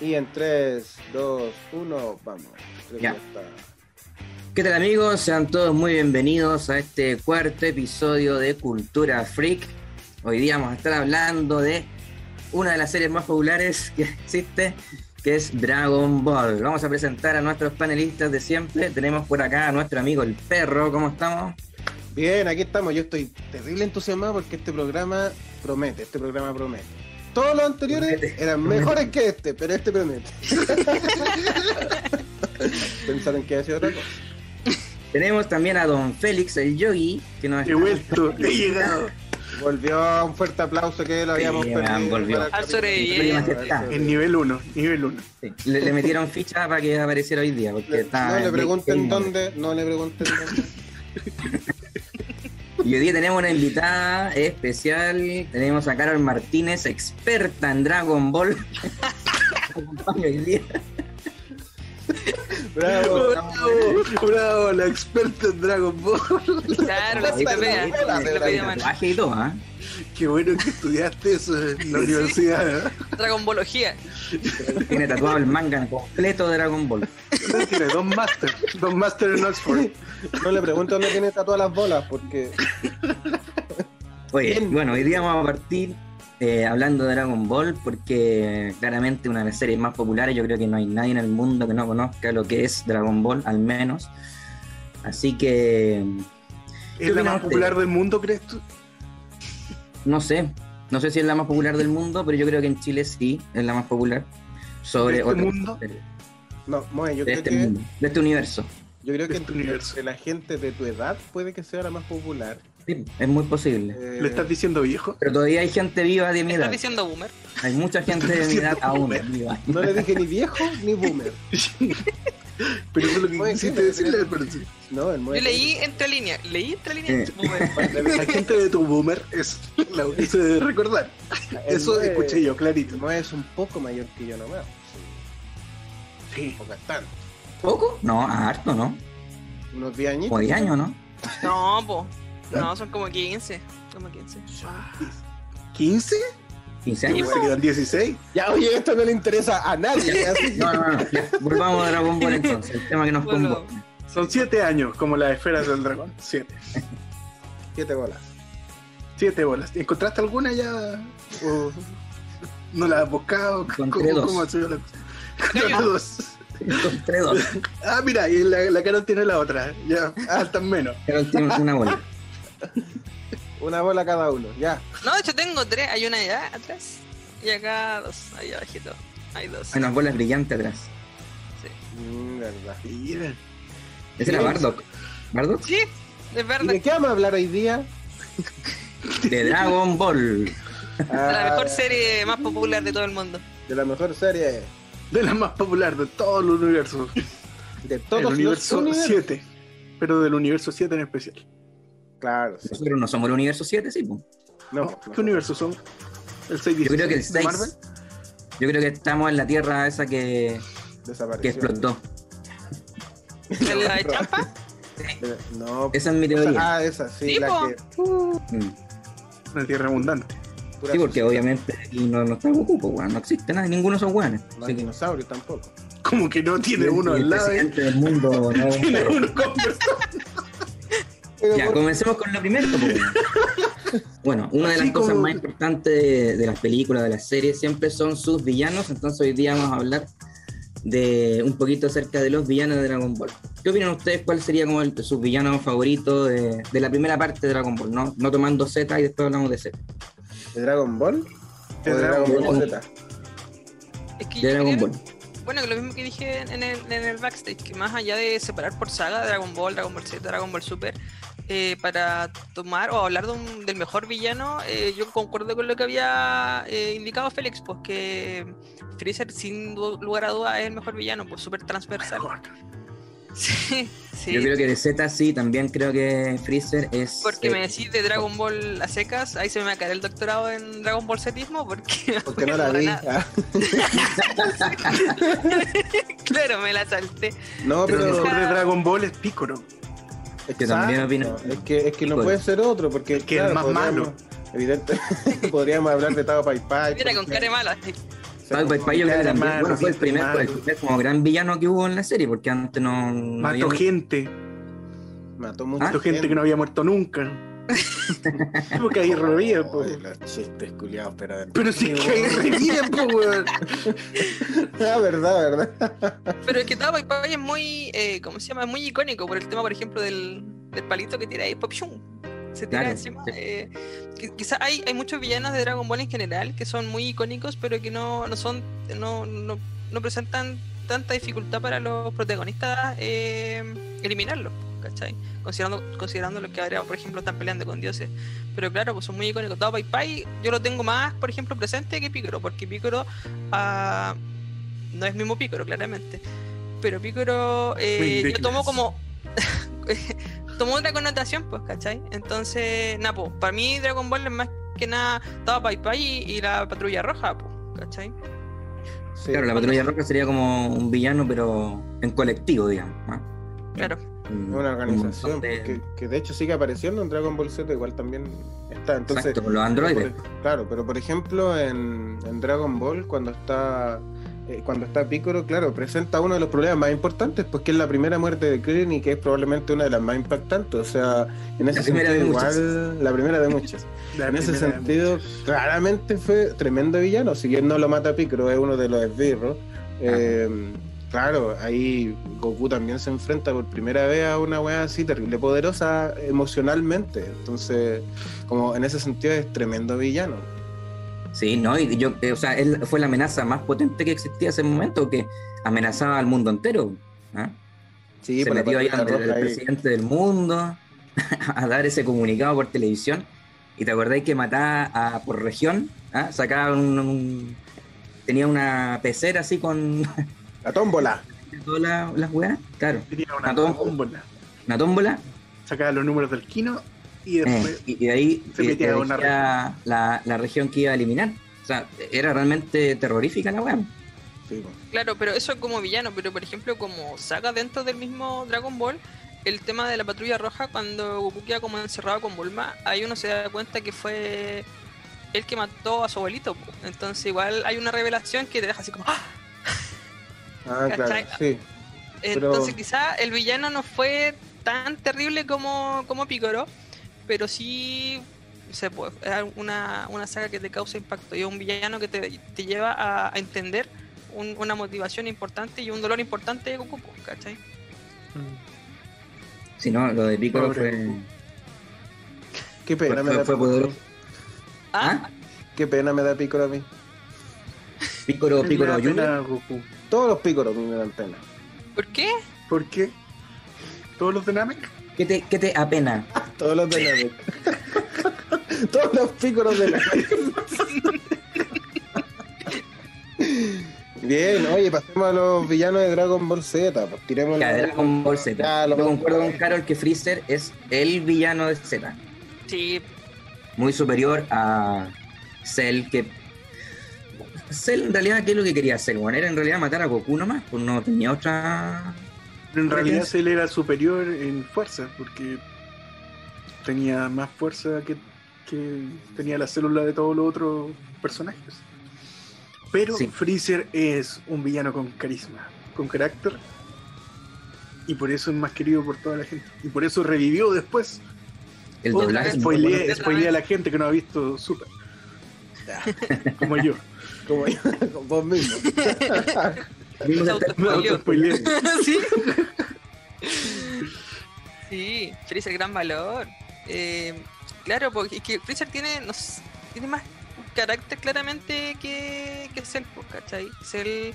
Y en 3, 2, 1, vamos. Creo que Ya. ya está. ¿Qué tal amigos? Sean todos muy bienvenidos a este cuarto episodio de Cultura Freak. Hoy día vamos a estar hablando de una de las series más populares que existe, que es Dragon Ball. Vamos a presentar a nuestros panelistas de siempre. Tenemos por acá a nuestro amigo el perro. ¿Cómo estamos? Bien, aquí estamos. Yo estoy terrible entusiasmado porque este programa promete, este programa promete. Todos los anteriores Promete, eran promete. mejores que este, pero este promete. Pensaron que iba a ser otra cosa. Tenemos también a don Félix el Yogi, que nos He vuelto, he llegado. Volvió un fuerte aplauso que lo habíamos Sí, perdido. man, volvió. Al En nivel 1, nivel 1. Sí, le, le metieron ficha para que apareciera hoy día. Porque Le- está no le en pregunten dónde, no le pregunten dónde. Y hoy día tenemos una invitada especial. Tenemos a Carol Martínez, experta en Dragon Ball. Hoy día. Bravo, Bravo, bravo, la experta en Dragon Ball. Claro, la enciclopedia. La enciclopedia y todo, ¿ah? Qué bueno que estudiaste eso en la universidad. ¿eh? Dragonbología. Tiene tatuado el manga completo de Dragon Ball. Tiene dos máster, dos máster en Oxford. No le pregunto dónde tiene tatuadas las bolas, porque Oye, Bien. bueno, hoy día vamos a partir eh, hablando de Dragon Ball porque claramente una de las series más populares. Yo creo que no hay nadie en el mundo que no conozca lo que es Dragon Ball, al menos. Así que ¿Es la más popular del mundo, crees tú? No sé, no sé si es la más popular del mundo, pero yo creo que en Chile sí es la más popular. Sobre ¿De este mundo? series no, Moe, yo de creo este que mundo, de este universo. yo creo que este universo. entre la gente de tu edad puede que sea la más popular. Sí, es muy posible. Eh, ¿Le estás diciendo viejo? Pero todavía hay gente viva de mi ¿Estás edad. diciendo boomer? Hay mucha gente de mi edad aún viva. no le dije ni viejo ni boomer. Pero eso es lo que quisiste decirle, pero sí. No, el Moe. Yo leí entre líneas. Leí entre líneas. Eh. Boomer. La gente de tu boomer es la que se debe recordar. El Eso escuché yo, clarito. Moe es un poco mayor que yo nomás. Sí. O bastante. ¿Poco? No, harto, ¿no? Unos 10 añitos. Como 10 años, ¿no? No, po. No, son como 15. Como 15. ¿15? 15 ¿Se años. quedan 16? Ya, oye, esto no le interesa a nadie. así. No, no, no. Volvamos a Dragon Ball entonces, el tema que nos Bueno. convoca. Son 7 años, como las esferas del dragón. 7. Siete bolas. 7 bolas. ¿Encontraste alguna ya? ¿O no la has buscado? Encontré dos. ¿Cómo ha sido la cosa? Encontré dos. Encontré dos. Ah, mira, y la, la Carol tiene la otra. Ya, ah, están menos. Pero tiene una bola. Una bola cada uno, ya. No, de hecho tengo tres. Hay una allá atrás. Y acá dos. Ahí abajito. Hay dos. Hay unas bolas brillantes atrás. Mm, verdad. Mira. Ese era Bardock. ¿Bardock? Sí, es ¿Y verdad. de qué vamos a hablar hoy día? De Dragon Ball. Ah, La mejor serie más popular de todo el mundo. De la mejor serie De la más popular de todo el universo. de todos el universo los universos. 7. Pero del universo 7 en especial. Claro, sí. Nosotros no somos el universo 7, sí. po. No, ¿No? no. ¿Qué universo son? ¿El 6 Yo creo que el 6. de Marvel? Yo creo que estamos en la tierra esa que, que explotó. ¿De la de Champa? No, Esa es mi o sea, teoría. ah, esa, sí, Sí, la que. Mm. Una tierra abundante. pura Sí, porque sucia. obviamente aquí no, no está Goku, pues, weón, no existe nada, ninguno esos weones. No hay dinosaurios tampoco. Como que no tiene uno el al lado. ¿eh? presidente del mundo no Tiene uno conversando. Pero Ya, por- comencemos con lo primero. pues. Bueno, una de las cosas como- más importantes de, de las películas, de las series, siempre son sus villanos. Entonces hoy día vamos a hablar de un poquito acerca de los villanos de Dragon Ball. ¿Qué opinan ustedes? ¿Cuál sería como el, sus villanos favoritos de, de la primera parte de Dragon Ball? No, no tomando Z y después hablamos de Z. ¿De Dragon Ball? De ¿O de Dragon Dragon Ball. Z? Es que De yo Dragon creo- Ball. Bueno, que lo mismo que dije en el, en el backstage, que más allá de separar por saga Dragon Ball, Dragon Ball Z, Dragon Ball Super, eh, para tomar o hablar de un- del mejor villano, eh, yo concuerdo con lo que había eh, indicado Félix, pues que Freezer sin lugar a duda es el mejor villano, pues súper transversal. Sí, sí. Yo creo que de Z sí, también creo que Freezer es. Porque eh, me decís de Dragon Ball a secas, ahí se me va a caer el doctorado en Dragon Ball Zetismo, porque... Porque no la vi. nada. Ah, claro, me la salté. No, Pero el pero. mejor de Dragon Ball es Piccolo. Yo también opino. Es que, es que no puede ser otro, porque. que es más malo. Evidente, podríamos hablar de Tao Pai Pai. Mira, con cara mala. Pai Pai yo creo que Era también más bueno, fue el primer, fue el primer como gran villano que hubo en la serie, porque antes no, no había Mató ni- gente, Mató mucha mató gente que no había muerto nunca. Porque ahí reviven, po. Ay, los chistes culiados, pero. Pero si es que ahí reviven, po, weón. Ah, verdad, verdad. Pero es que Tao Pai Pai es muy, eh, ¿cómo se llama? Es muy icónico por el tema, por ejemplo, del, del palito que tira ahí, pop shum, Se tira Claro, encima. sí. eh, qui- quizá hay, hay muchos villanos de Dragon Ball en general que son muy icónicos, pero que no, no son, no, no, no presentan tanta dificultad para los protagonistas eh, eliminarlos, ¿cachai? Considerando, considerando lo que ahora, por ejemplo, están peleando con dioses. Pero claro, pues son muy icónicos. Tao Pai Pai, yo lo tengo más, por ejemplo, presente que Piccolo, porque Piccolo ah, no es mismo Piccolo, claramente. Pero Piccolo eh, yo tomo como. tomó otra connotación, pues, ¿cachai? Entonces, nada, pues, para mí Dragon Ball es más que nada Tao Pai Pai y, y la patrulla roja, pues, ¿cachai? Sí. Claro, la patrulla roja sería como un villano, pero en colectivo, digamos. ¿no? Claro. Un- Una un organización de- que, que de hecho sigue apareciendo en Dragon Ball Z, igual también está. Entonces, Exacto, los androides. por- claro, pero por ejemplo en, en Dragon Ball, cuando está eh, cuando está Piccolo, claro, presenta uno de los problemas más importantes, pues que es la primera muerte de Krillin y que es probablemente una de las más impactantes. O sea, en ese La sentido, igual, la primera de muchas. La En ese sentido, claramente fue tremendo villano. Si bien no lo mata Piccolo, es uno de los esbirros. Eh, claro, ahí Goku también se enfrenta por primera vez a una weá así terrible poderosa emocionalmente. Entonces, como en ese sentido es tremendo villano. Sí, ¿no? Y yo, eh, o sea, él fue la amenaza más potente que existía en ese momento, que amenazaba al mundo entero. ¿ah? Sí, Se metió ahí ante el ahí. presidente del mundo a dar ese comunicado por televisión. Y te acordáis que mataba a, por región, ¿ah? sacaba un, un- tenía una pecera así con La tómbola. todas las, weas, claro, Tenía una Mató. tómbola. una tómbola, Sacaba los números del Kino y eh, después. y, y de ahí se metía a una la, la región que iba a eliminar. O sea, era realmente terrorífica la wea. Sí. Claro, pero eso es como villano, pero por ejemplo, como saga dentro del mismo Dragon Ball, el tema de la patrulla roja, cuando Goku queda como encerrado con Bulma, ahí uno se da cuenta que fue el que mató a su abuelito. Entonces, igual hay una revelación que te deja así como. ¡Ah! Ah, sí. Pero- Entonces, quizá el villano no fue tan terrible como, como Piccolo, pero sí. Se puede, es una, una saga que te causa impacto y es un villano que te, te lleva a, a entender un- una motivación importante y un dolor importante de Goku, ¿cachai? Si no, lo de Piccolo Pobre fue. Qué pena me da fue Piccolo. poderoso. Ah, ¿Ah? Qué pena me da Piccolo a mí. Piccolo, Piccolo Junior. Goku. Todos los me dan pena. ¿por qué? ¿Por qué? ¿Todos los de Namek? ¿Qué te, qué te apena? Todos los de la Todos los Piccolos de la Bien, oye, pasemos a los villanos de Dragon Ball Z. Pues tiremos Ya, la- Dragon Ball Z. Lo Yo concuerdo con Carol que Freezer es el villano de Z. Sí, Muy superior a Cell, que. Cell en realidad, ¿qué es lo que quería hacer? Bueno, era en realidad matar a Goku nomás, pues no tenía otra. En ¿Por realidad él era superior en fuerza, porque tenía más fuerza que, que tenía la célula de todos los otros personajes. Pero Sí. Freezer es un villano con carisma, con carácter, y por eso es más querido por toda la gente. Y por eso revivió después. El doblaje. bueno. spoileé a la gente que no ha visto Super. Como yo. Como yo, con vos mismo. Sí. Sí, Freezer, gran valor. Eh, claro, porque es que Freezer tiene, no sé, tiene más carácter claramente que, que Cell, pues, ¿cachai? Cell,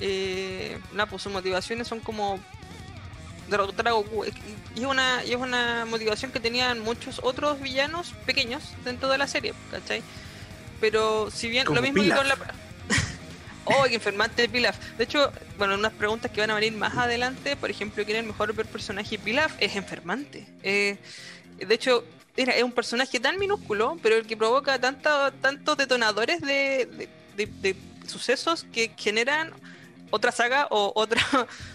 eh, nada, pues sus motivaciones son como derrotar a Goku. Es- Y es una, y es una motivación que tenían muchos otros villanos pequeños dentro de la serie, ¿cachai? Pero si bien Como lo mismo que con la... Oh, que enfermante de Pilaf. De hecho, bueno, unas preguntas que van a venir más adelante, por ejemplo, ¿quién es el mejor personaje Pilaf? Es enfermante. Eh, de hecho, era, es un personaje tan minúsculo, pero el que provoca tanta, tantos detonadores de, de- de- de sucesos que generan otra saga o, otra,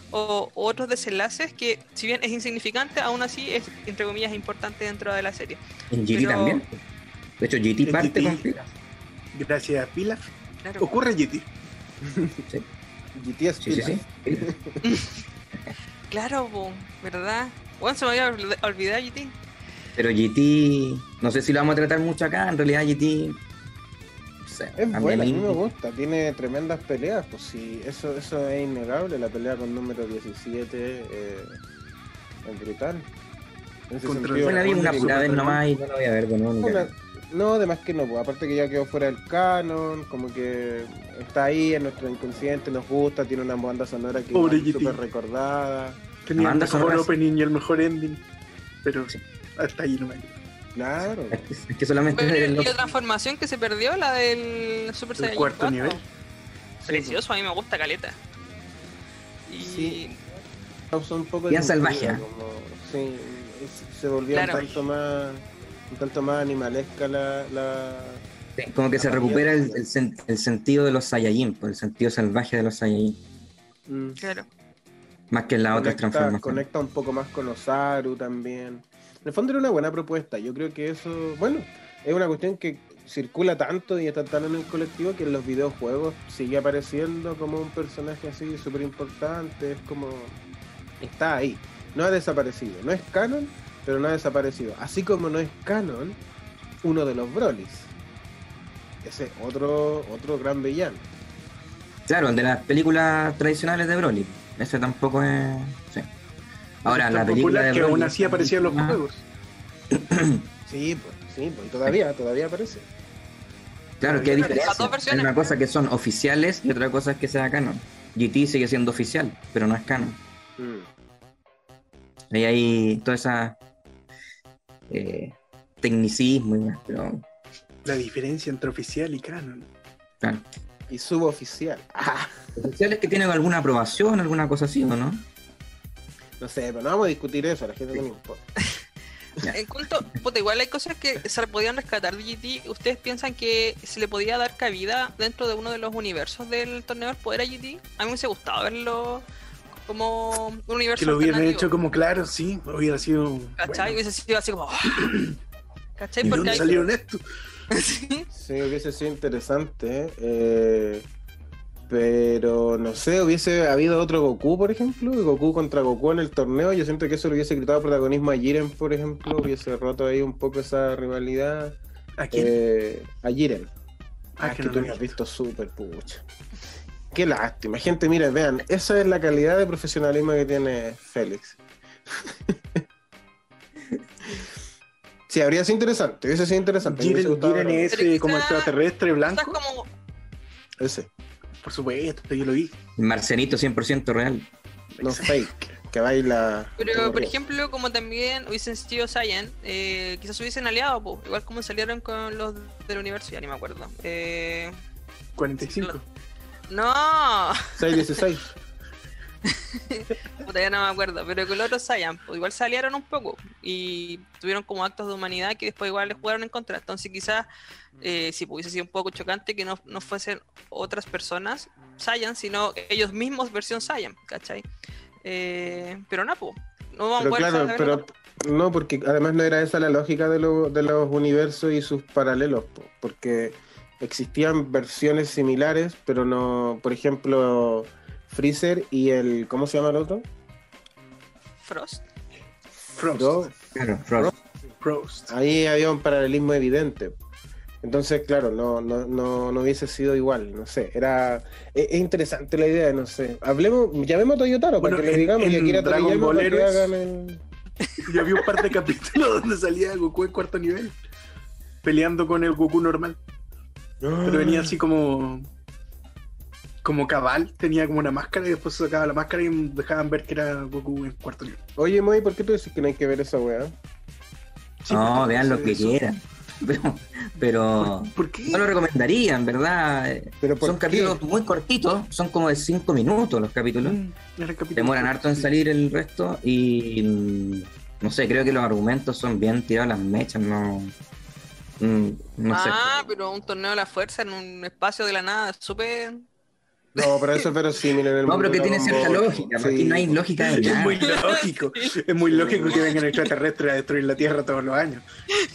o, o otros desenlaces que, si bien es insignificante, aún así es, entre comillas, importante dentro de la serie. En GT Pero- también. De hecho, GT parte GT. con Pilaf. Gracias a Pilaf. Claro. Ocurre GT. GT es Sí, sí, pila. sí. Claro, po, ¿verdad? Bueno, se me había olvid- olvidado GT. Pero GT, no sé si lo vamos a tratar mucho acá, en realidad GT... Es mí- buena, a mí me gusta, tiene tremendas peleas, pues sí, eso, eso es innegable, la pelea con número 17 eh, es brutal. En ese Contra sentido, Yo la vi una pura vez nomás y no la voy a ver de nuevo. Una-. No, además que no, pues, aparte que ya quedó fuera del canon, como que está ahí en nuestro inconsciente, nos gusta, tiene una banda sonora que Pobre es súper recordada. Tenía el banda mejor sonora- opening y el mejor ending. Pero Sí. hasta ahí no me Claro. Es que, es que solamente Pero, es y la transformación que se perdió, la del Super El Saiyan cuarto 4. nivel. Precioso, a mí me gusta caleta. Y Sí. Causa un poco de Bien salvaje. como- sí, se volvió Claro. un tanto más tanto más animalesca la, la- sí, como que se recupera el, el sen- el sentido de los Saiyajin, pues, el sentido salvaje de los Saiyajin, mm, claro. más que en las otras conecta, transformaciones. conecta un poco más con Osaru también. En el fondo era una buena propuesta. Yo creo que eso, bueno, es una cuestión que circula tanto y está tan en el colectivo que en los videojuegos sigue apareciendo como un personaje así súper importante. Es como. Está ahí. No ha desaparecido. No es canon, pero no ha desaparecido. Así como no es canon uno de los Brolys. Ese otro, otro gran villano. Claro, el de las películas tradicionales de Broly. Ese tampoco es. Sí. Ahora, la película de que Broly. aún así aparecía en los Ah, juegos. Sí, pues, sí, pues, y todavía, todavía aparece. Claro, que hay diferencia. Hay una cosa que son oficiales y otra cosa es que sea canon. GT sigue siendo oficial, pero no es canon. Mm. Ahí hay toda esa. Eh, tecnicismo y más, pero. La diferencia entre oficial y canon. Claro. Y suboficial. Ah, Oficial es que tienen alguna aprobación, alguna cosa así, ¿o no? no sé, pero no vamos a discutir eso, a la gente no le importa. En cuanto, puta, igual hay cosas que se podían rescatar de GT. ¿Ustedes piensan que se le podía dar cabida dentro de uno de los universos del torneo del poder a GT? A mí me hubiese gustado verlo como un universo Que lo hubieran hecho como claro, sí, hubiera sido. ¿Cachai? bueno. Hubiese sido así como. ¿Cachai? ¿Y Porque dónde hay- salieron esto? Sí. Sí, hubiese sido interesante, eh, pero no sé, hubiese habido otro Goku, por ejemplo, Goku contra Goku en el torneo, yo siento que eso le hubiese quitado protagonismo a Jiren, por ejemplo, hubiese roto ahí un poco esa rivalidad. ¿A quién? Eh, a Jiren. Ah, Ah, que que no tú lo lo has vi. visto súper pucha. Qué lástima. Gente, miren, vean, esa es la calidad de profesionalismo que tiene Félix. sí, habría sido interesante, hubiese sido interesante. Pero ese como extraterrestre blanco. como. Ese, Por supuesto, yo lo vi. Marcenito 100% real. no fake, que baila. Pero, por ejemplo, como también hubiesen sido Saiyan, eh, quizás hubiesen aliado, po, igual como salieron con los del universo, ya ni me acuerdo. Eh, 45. No, 616. puta, ya no me acuerdo, pero con los otros Saiyan, pues igual salieron un poco y tuvieron como actos de humanidad que después igual les jugaron en contra. Entonces, quizás eh, pues, hubiese sido un poco chocante que no, no fuesen otras personas Saiyan, sino ellos mismos versión Saiyan, ¿cachai? Eh, pero no, pues, no vamos a Pero poder claro, pero no, porque además no era esa la lógica de, lo- de los universos y sus paralelos, po, porque existían versiones similares, pero no, por ejemplo, Freezer y el, ¿cómo se llama el otro? Frost. Frost. Fro- Claro, Frost. Frost. Ahí había un paralelismo evidente. Entonces, claro, no, no, no, no hubiese sido igual, no sé, era es, es interesante la idea, no sé. Hablemos, llamemos a Toyotaro Bueno, para que le digamos y en aquí era Dragon Ball que hagan el... Yo vi un par de capítulos donde salía Goku en cuarto nivel. Peleando con el Goku normal. Pero venía así como. Como cabal, tenía como una máscara y después sacaba la máscara y dejaban ver que era Goku en cuarto nivel. Oye, Moy, ¿por qué tú decís que no hay que ver esa weá? Sí, no, vean lo que eso. quieran. Pero, pero ¿Por qué? no lo recomendaría, en verdad. Eh, ¿Pero por Son qué? capítulos muy cortitos, son como de 5 minutos los capítulos. Mm, capítulo Demoran harto en salir el resto y mm, no sé, creo que los argumentos son bien tirados a las mechas, no. Mm, no sé. ah, pero un torneo de la fuerza en un espacio de la nada, es súper. No, pero eso es verosímil en el No, mundo pero que tiene cierta lógica, Sí. aquí no hay lógica de Es nada. muy lógico. Es muy lógico que vengan extraterrestres a destruir la Tierra todos los años.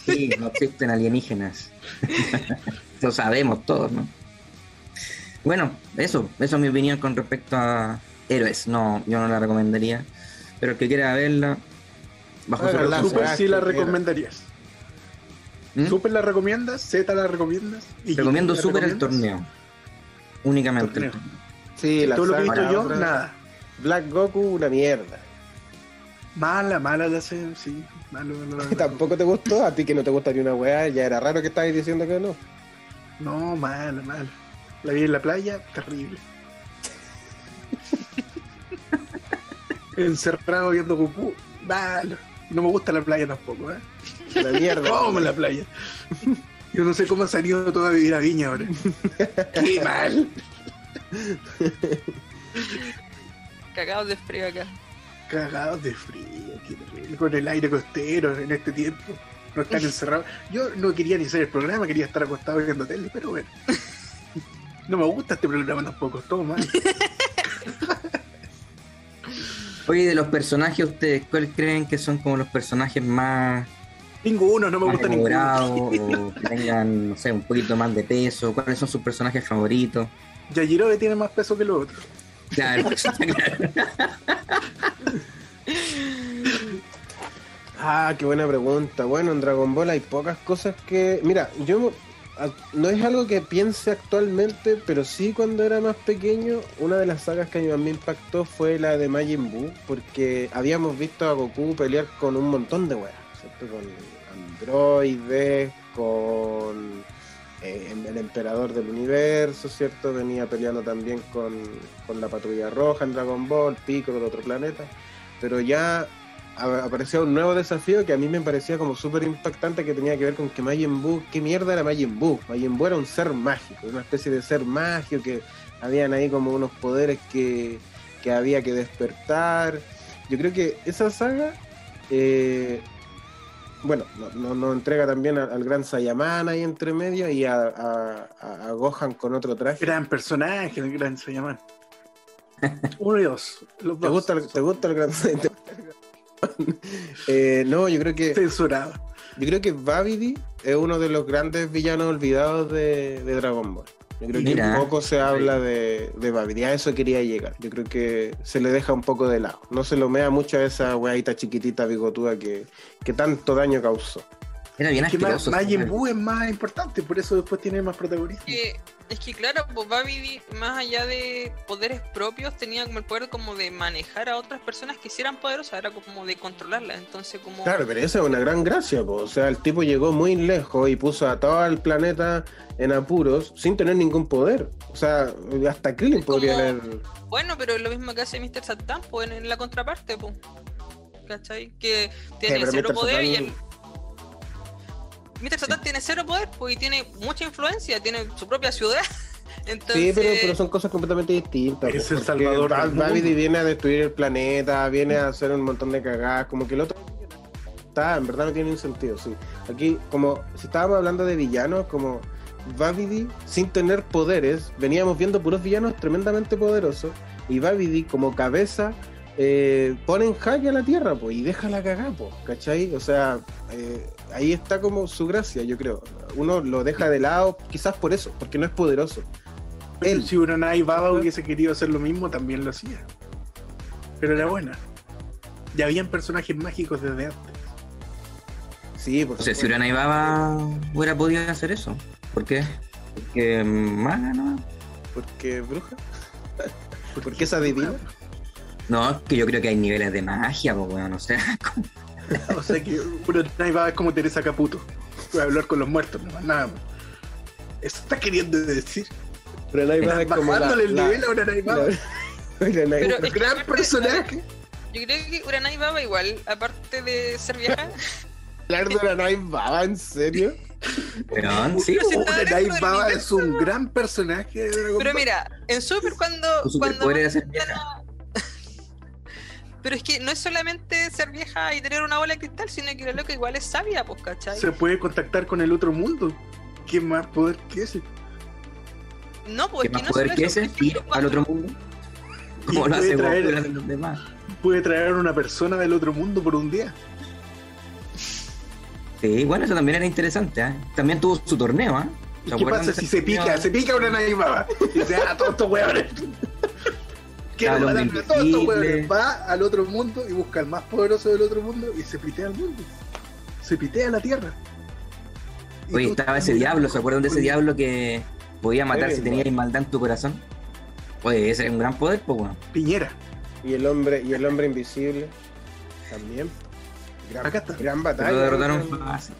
Sí, no existen alienígenas. Lo sabemos todos, ¿no? Bueno, eso, eso es mi opinión con respecto a héroes. No, yo no la recomendaría. Pero el que quiera verla, bajo su Háganla, recurso. Super sí la recomendarías. ¿Mm? Super la recomiendas, Z la recomiendas. y Recomiendo ¿la súper el torneo. Únicamente. el Torneo. Sí, la Todo lo que he visto yo, otra- nada. Black Goku, una mierda. Mala, mala la sé, sí. Malo, malo, malo. Tampoco te gustó, a ti que no te gusta ni una weá, ya era raro que estabas diciendo que no. No, mala, mala. La vi en la playa, terrible. Encerrado viendo Goku, malo. No me gusta la playa tampoco, ¿eh? La mierda. ¿Cómo la playa? Yo no sé cómo ha salido todo a vivir a Viña ahora. Qué mal. Cagados de frío acá. Cagados de frío, qué terrible. Con el aire costero en este tiempo. No estar encerrados. Yo no quería ni hacer el programa, quería estar acostado viendo tele, pero bueno. No me gusta este programa tampoco, todo mal. Oye, de los personajes, ¿ustedes cuáles creen que son como los personajes más, Ninguno, no me gusta ninguno. o que tengan, no sé, un poquito más de peso? ¿Cuáles son sus personajes favoritos? Yajirobe tiene más peso que los otros. Claro, eso está claro. Ah, qué buena pregunta. Bueno, en Dragon Ball hay pocas cosas que. Mira, yo no es algo que piense actualmente, pero sí cuando era más pequeño, una de las sagas que a mí más me impactó fue la de Majin Buu, porque habíamos visto a Goku pelear con un montón de weas, ¿cierto? Con androides, con eh, el emperador del universo, ¿cierto? Venía peleando también con, con la patrulla roja en Dragon Ball, Piccolo de otro planeta, pero ya aparecía un nuevo desafío que a mí me parecía como súper impactante que tenía que ver con que Majin Buu, ¿qué mierda era Majin Buu? Majin era un ser mágico, una especie de ser mágico que habían ahí como unos poderes que, que había que despertar. Yo creo que esa saga, eh, bueno, nos no, nos entrega también al, al gran Saiyaman ahí entre medio y a, a- a- a Gohan con otro traje. Gran personaje, el gran Sayaman. Uno y dos. Los ¿Te dos. gusta, el- ¿Te gusta el gran Saiyaman? Eh, no, yo creo que Censurado. Yo creo que Babidi es uno de los grandes villanos olvidados de, de Dragon Ball. Yo creo Mira. que poco se habla de, de Babidi. A eso quería llegar. Yo creo que se le deja un poco de lado. No se lo mea mucho a esa weadita chiquitita bigotuda que, que tanto daño causó. Era bien Es que Ma- asqueroso. Majin Buu es más importante, por eso después tiene más protagonismo. Que- es que claro, pues Babidi, más allá de poderes propios, tenía como el poder como de manejar a otras personas que hicieran poderosas, era como de controlarlas. Entonces como Claro, pero esa es una gran gracia. po. O sea, el tipo llegó muy lejos y puso a todo el planeta en apuros sin tener ningún poder. O sea, hasta Krillin como- podría haber... Bueno, pero es lo mismo que hace Mr. Satan, pues en, la contraparte, pues. ¿Cachai? Que tiene pero cero poder y el. Mr. Satan tiene cero poder, pues, y tiene mucha influencia, tiene su propia ciudad. Entonces, Sí, pero, pero son cosas completamente distintas. Es el salvador mundo. Babidi viene a destruir el planeta, viene a hacer un montón de cagadas, como que el otro está, en verdad no tiene ningún sentido, sí. Aquí, como si estábamos hablando de villanos, como Babidi, sin tener poderes, veníamos viendo puros villanos tremendamente poderosos, y Babidi como cabeza eh, pone en jaque a la Tierra, pues, y deja la cagada, pues, ¿cachai? O sea, eh, ahí está como su gracia, yo creo. Uno lo deja de lado, quizás por eso, porque no es poderoso. Él. Si Uranai Baba hubiese querido hacer lo mismo, también lo hacía. Pero era buena. Ya habían personajes mágicos desde antes. Sí, por O sea, si supuesto. Urana y Baba hubiera podido hacer eso. ¿Por qué? Porque mm, mala, ¿no? ¿Porque bruja? ¿Porque es adivina? No, es que yo creo que hay niveles de magia, pues bueno, o sea, O sea que Uranai Baba es como Teresa Caputo. Puede hablar con los muertos, no más nada más. Eso está queriendo decir. Pero la Iva es como la, el la- nivel a Uranai Baba. la- la- la- Pero- Un gran personaje. yo creo que Uranai Baba igual, aparte de ser vieja, hablar de Uranai Baba, ¿en serio? sí. Pero está Uranai Baba es un gran personaje de Dragon pero mira, en Super cuando. Su cuando era ser vieja. Pero es que no es solamente ser vieja y tener una bola de cristal, sino que la loca igual es sabia, pues, ¿cachai? Se puede contactar con el otro mundo. ¿Qué más poder que ese? No, pues ¿Qué más que no poder que ese? Ir al otro mundo. Como lo puede hace traer- los demás. Puede traer una persona del otro mundo por un día. Sí, bueno, eso también era interesante, ¿eh? También tuvo su torneo, ¿ah? ¿Y ¿Se qué pasa si se pica? Se pica una baba. Y dice, ah, todos estos huevones. Quiero matarme a todos estos. Va al otro mundo y busca al más poderoso del otro mundo y se pitea al mundo. Se pitea la tierra. Y Oye, estaba ese diablo, ¿se acuerdan de ese diablo que podía matar si tenía maldad en tu corazón? Oye, ese es un gran poder, pues weón. Piñera. Y el hombre, y el hombre invisible también. Gran, Acá está. gran Lo batalla. derrotaron gran fácil.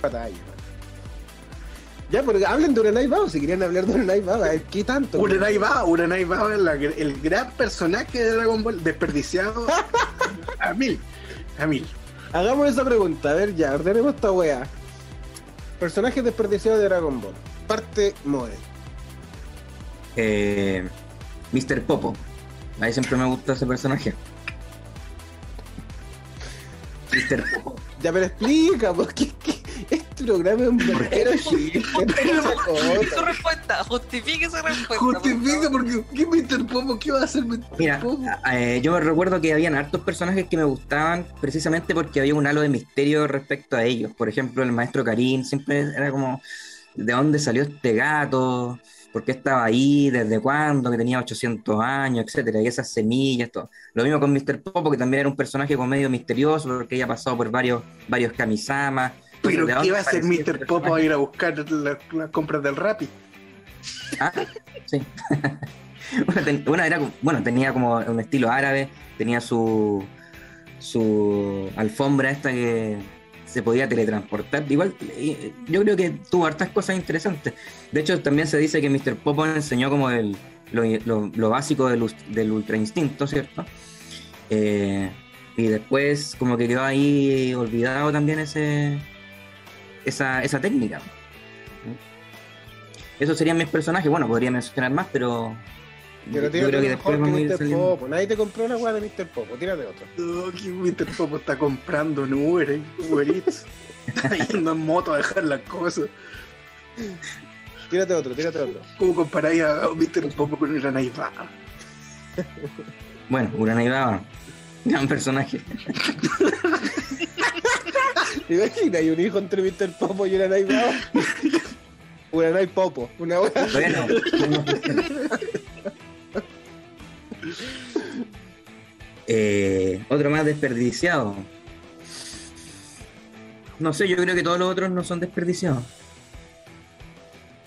batalla. Ya, porque hablen de Uranai Baba, si querían hablar de Uranai Baba, ¿qué tanto? Uranai Baba, Uranai Baba es la- el gran personaje de Dragon Ball desperdiciado a mil. A mil. Hagamos esa pregunta, a ver ya, ordenemos esta weá. Personajes desperdiciados de Dragon Ball. Parte Moe. Eh, Mr. Popo. A mí siempre me gustó ese personaje. Mr. Popo. Ya, pero explica, porque este programa es un verdadero chiste. Su respuesta, justifique esa respuesta. por favor. porque ¿qué Mr. Popo? ¿Qué va a hacer Mr. Mira, Popo? eh, yo me recuerdo que habían hartos personajes que me gustaban precisamente porque había un halo de misterio respecto a ellos. Por ejemplo, el maestro Karim siempre era como, ¿de dónde salió este gato? ¿Por qué estaba ahí? ¿Desde cuándo? Que tenía 800 años, etcétera. Y esas semillas, todo. Lo mismo con Mr. Popo, que también era un personaje como medio misterioso porque había pasado por varios, varios Kamisamas. Pero ¿De ¿qué va a hacer Mr. Popo a ir a buscar la- las compras del Rappi? Ah, sí. ten- una era, bueno, tenía como un estilo árabe, tenía su su alfombra esta que se podía teletransportar. Igual, yo creo que tuvo hartas cosas interesantes. De hecho, también se dice que Mr. Popo enseñó como el, lo, lo- lo básico del, del ultra instinto, ¿cierto? Eh, y después como que quedó ahí olvidado también ese esa, esa técnica. Esos serían mis personajes. Bueno, podría mencionar más, pero. Pero yo creo que mejor después vamos a ir. Popo. Nadie te compró una weá de Mr. Popo, tírate otro. No, que Mr. Popo está comprando en Uber, eh, Uber Eats. Está yendo en moto a dejar las cosas. Tírate otro, tírate otro. ¿Cómo comparáis a Mr. Popo con Anaiba? Bueno, Uranai Baba, gran personaje. ¿Te imaginas? Hay un hijo entre Mr. Popo y Uranai Baba. Uranai Popo, una weá. Bueno, eh, otro más desperdiciado. No sé, yo creo que todos los otros no son desperdiciados.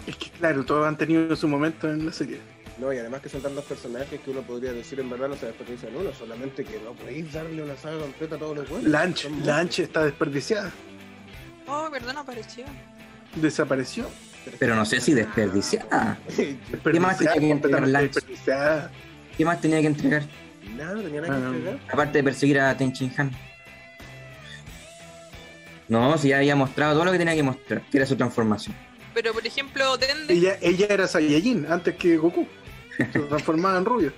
Es que claro, todos han tenido su momento en la serie. No, y además que son tantos personajes que uno podría decir en verdad no se desperdician uno, solamente que no podéis darle una saga completa a todos los buenos. Lanch, Son Lanch está desperdiciada. Oh, verdad, no apareció. Desapareció. Pero no sé si desperdiciada. más tenía que entregar completamente Lanch? desperdiciada. ¿Qué más tenía que entregar? Nada, tenía nada que Ah. entregar. Aparte de perseguir a Tenchin Han. No, si ya había mostrado todo lo que tenía que mostrar, que era su transformación. Pero, por ejemplo, Dende, Ella, ella era Saiyajin antes que Goku. Se transformaba en rubio.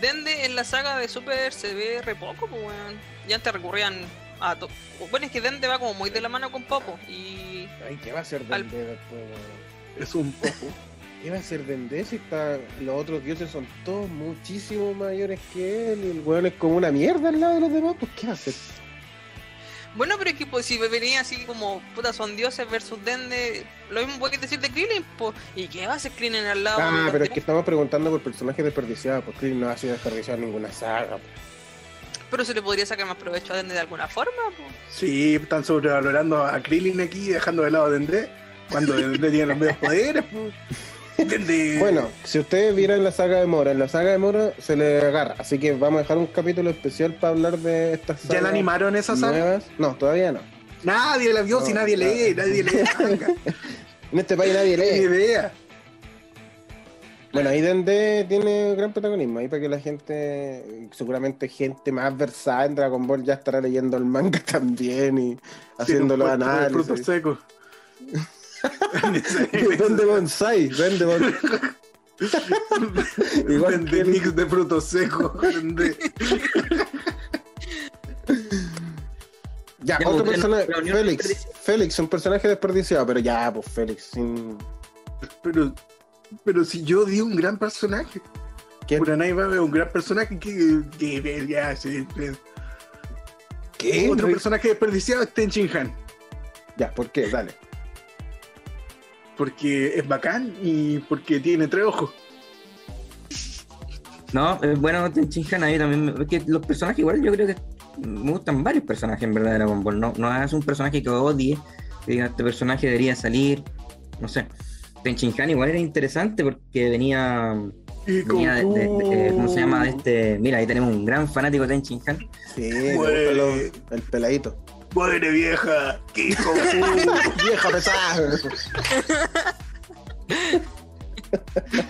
Dende en la saga de Super se ve re poco, pues, weón. Ya antes recurrían a... to- Bueno, es que Dende va como muy de la mano con Popo. Y... Ay, ¿qué va a hacer Al- Dende después, weón? Es un poco. ¿Qué va a hacer Dende si está... los otros dioses son todos muchísimo mayores que él y el weón es como una mierda al lado de los demás? Pues ¿qué va a hacer? Bueno, pero es que pues, si venía así como, puta, son dioses versus Dende, lo mismo puede decir de Krillin, pues. ¿Y qué va a hacer Krillin al lado? Ah, pero es que estamos preguntando por personajes desperdiciados, porque no ha sido desperdiciado en ninguna saga. Pero se le podría sacar más provecho a Dende de alguna forma, pues. Sí, están sobrevalorando a Krillin aquí, dejando de lado a Dende. Cuando Dende tiene los medios poderes, pues. Bueno, si ustedes vieron la saga de Mora, en la saga de Mora se le agarra, así que vamos a dejar un capítulo especial para hablar de estas sagas ¿ya la animaron esa saga? nuevas. No, todavía no. Nadie la vio No, si nadie lee, nadie lee manga. En este país nadie Ni lee. idea. Bueno, ahí Dende tiene gran protagonismo, ahí para que la gente, seguramente gente más versada en Dragon Ball ya estará leyendo el manga también y haciendo los de frutos análisis. secos. Vende bonsai, vende bonsai. Igual Vende que mix de frutos secos. Vende- Ya, Ya, otro no- personaje, un Félix. Félix, un personaje desperdiciado, pero ya, pues Félix, sin... Pero, pero si yo di un gran personaje. ¿Quién? Uranai Baba es un gran personaje que, que ya sí, sí. ¿Qué? Otro personaje desperdiciado es Tenchin Han. Ya, ¿por qué? Dale. Porque es bacán y porque tiene tres ojos. No, es bueno Tenchin Han, a mí también. me- Es que los personajes, igual yo creo que me gustan varios personajes en verdad de Dragon Ball. No, no es un personaje que odie, que diga este personaje debería salir. No sé. Tenchin Han igual era interesante porque venía, venía de, de- de- ¿Cómo se llama? De este. Mira, ahí tenemos un gran fanático de Tenchin Han. Sí, el peladito. Muere vieja, que hijo Vieja pesada.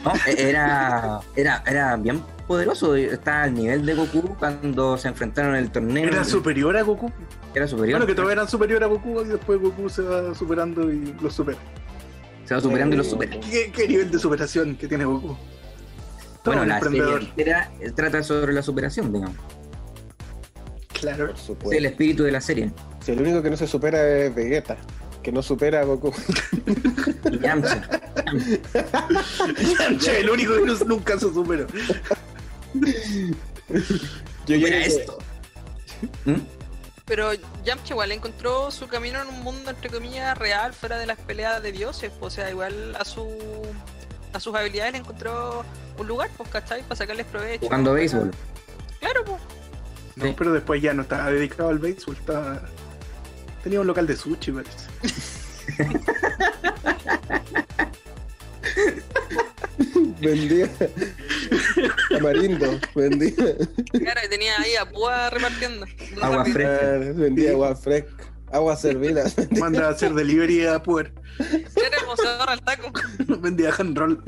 No, era, era, era bien poderoso. Estaba al nivel de Goku cuando se enfrentaron en el torneo. Era superior a Goku. Era superior. Bueno, que todos eran superior a Goku y después Goku se va superando y los supera. Se va superando y lo supera. ¿Qué, qué nivel de superación que tiene Goku? Todo Bueno, la serie entera eh, trata sobre la superación, digamos. Claro. Por Es el espíritu de la serie. Si el único que no se supera es Vegeta, que no supera a Goku. Y Yamcha. Yamcha, el único que no- nunca se superó. Yo Mira esto. ¿Mm? Pero Yamcha igual encontró su camino en un mundo entre comillas real, fuera de las peleas de dioses. pues, O sea, igual a su a sus habilidades le encontró un lugar, pues, ¿cachai? Para sacarles provecho. Jugando béisbol. Claro, pues. No, Sí. pero después ya no estaba dedicado al béisbol, estaba... Tenía un local de sushi, parece. Vendía. Tamarindo. Vendía. Claro, y tenía ahí a Púa repartiendo. Agua fresca. Vendía agua fresca. Agua servida. Manda a hacer delivery a Puer. Era hermoso al taco. Vendía hand roll.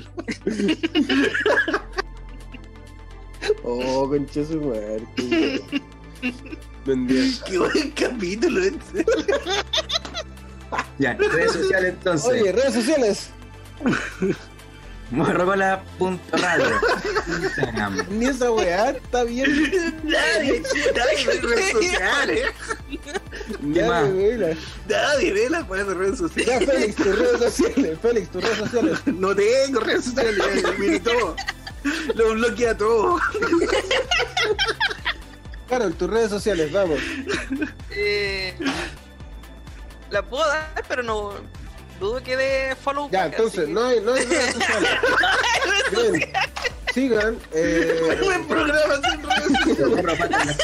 Oh, concha su madre. Qué buen capítulo este. Ya, redes sociales entonces. Oye, redes sociales. Morrocola.radio. Instagram. Ni esa weá está bien. Nadie, nadie ve redes sociales. Ya, más? Nadie ve las weas de redes Ya, sociales. Félix, tus redes sociales. Félix, tus redes sociales. No tengo redes sociales, mire todo. Lo bloquea todo. Carol, tus redes sociales, vamos. Eh, la puedo dar, pero no. Dudo que dé follow. Ya, back, entonces, no hay, no hay redes sociales. Bien. Sigan. Eh, Buen programa sin redes sociales.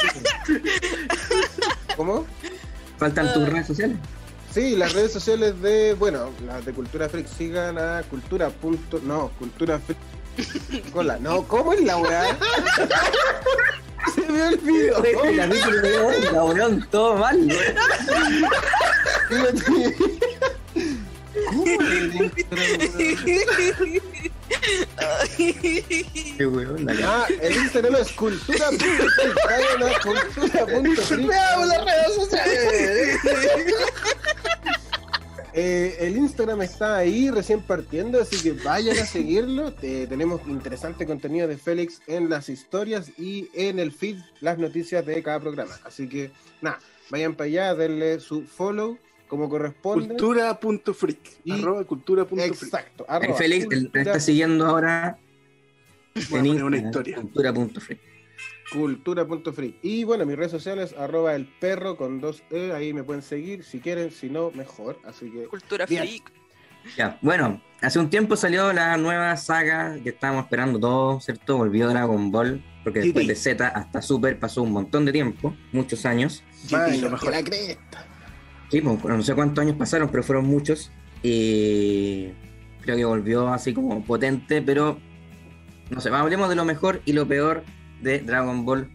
¿Cómo? Faltan tus redes sociales. Sí, las redes sociales de, bueno, las de Cultura Freak, sigan a cultura. Punto, no, Cultura Freak. Cola, no, ¿cómo es la weá? Se me olvidó. Este capítulo de hoy, cabrón, todo mal. Qué weón, la. Ah, el Instagram es cultura. Vayan a cultura.freak. Veamos las redes sociales. Eh, el Instagram está ahí recién partiendo, así que vayan a seguirlo. Te- tenemos interesante contenido de Félix en las historias y en el feed, las noticias de cada programa. Así que, nada, vayan para allá, denle su follow como corresponde. Cultura.freak. Arroba cultura.freak. Exacto. El Félix te está siguiendo ahora en Instagram, una historia. cultura.free. cultura.free. Y bueno, mis redes sociales, arroba el perro con dos E, ahí me pueden seguir si quieren, si no, mejor. Así que, Cultura Bien. freak. Ya, bueno, hace un tiempo salió la nueva saga que estábamos esperando todos, ¿cierto? Volvió Dragon Ball, porque después GT. de Z hasta Super pasó un montón de tiempo, muchos años. vaya, lo mejor. la cresta. Sí, pues, bueno, no sé cuántos años pasaron, pero fueron muchos. Y creo que volvió así como potente, pero no sé, hablemos de lo mejor y lo peor de Dragon Ball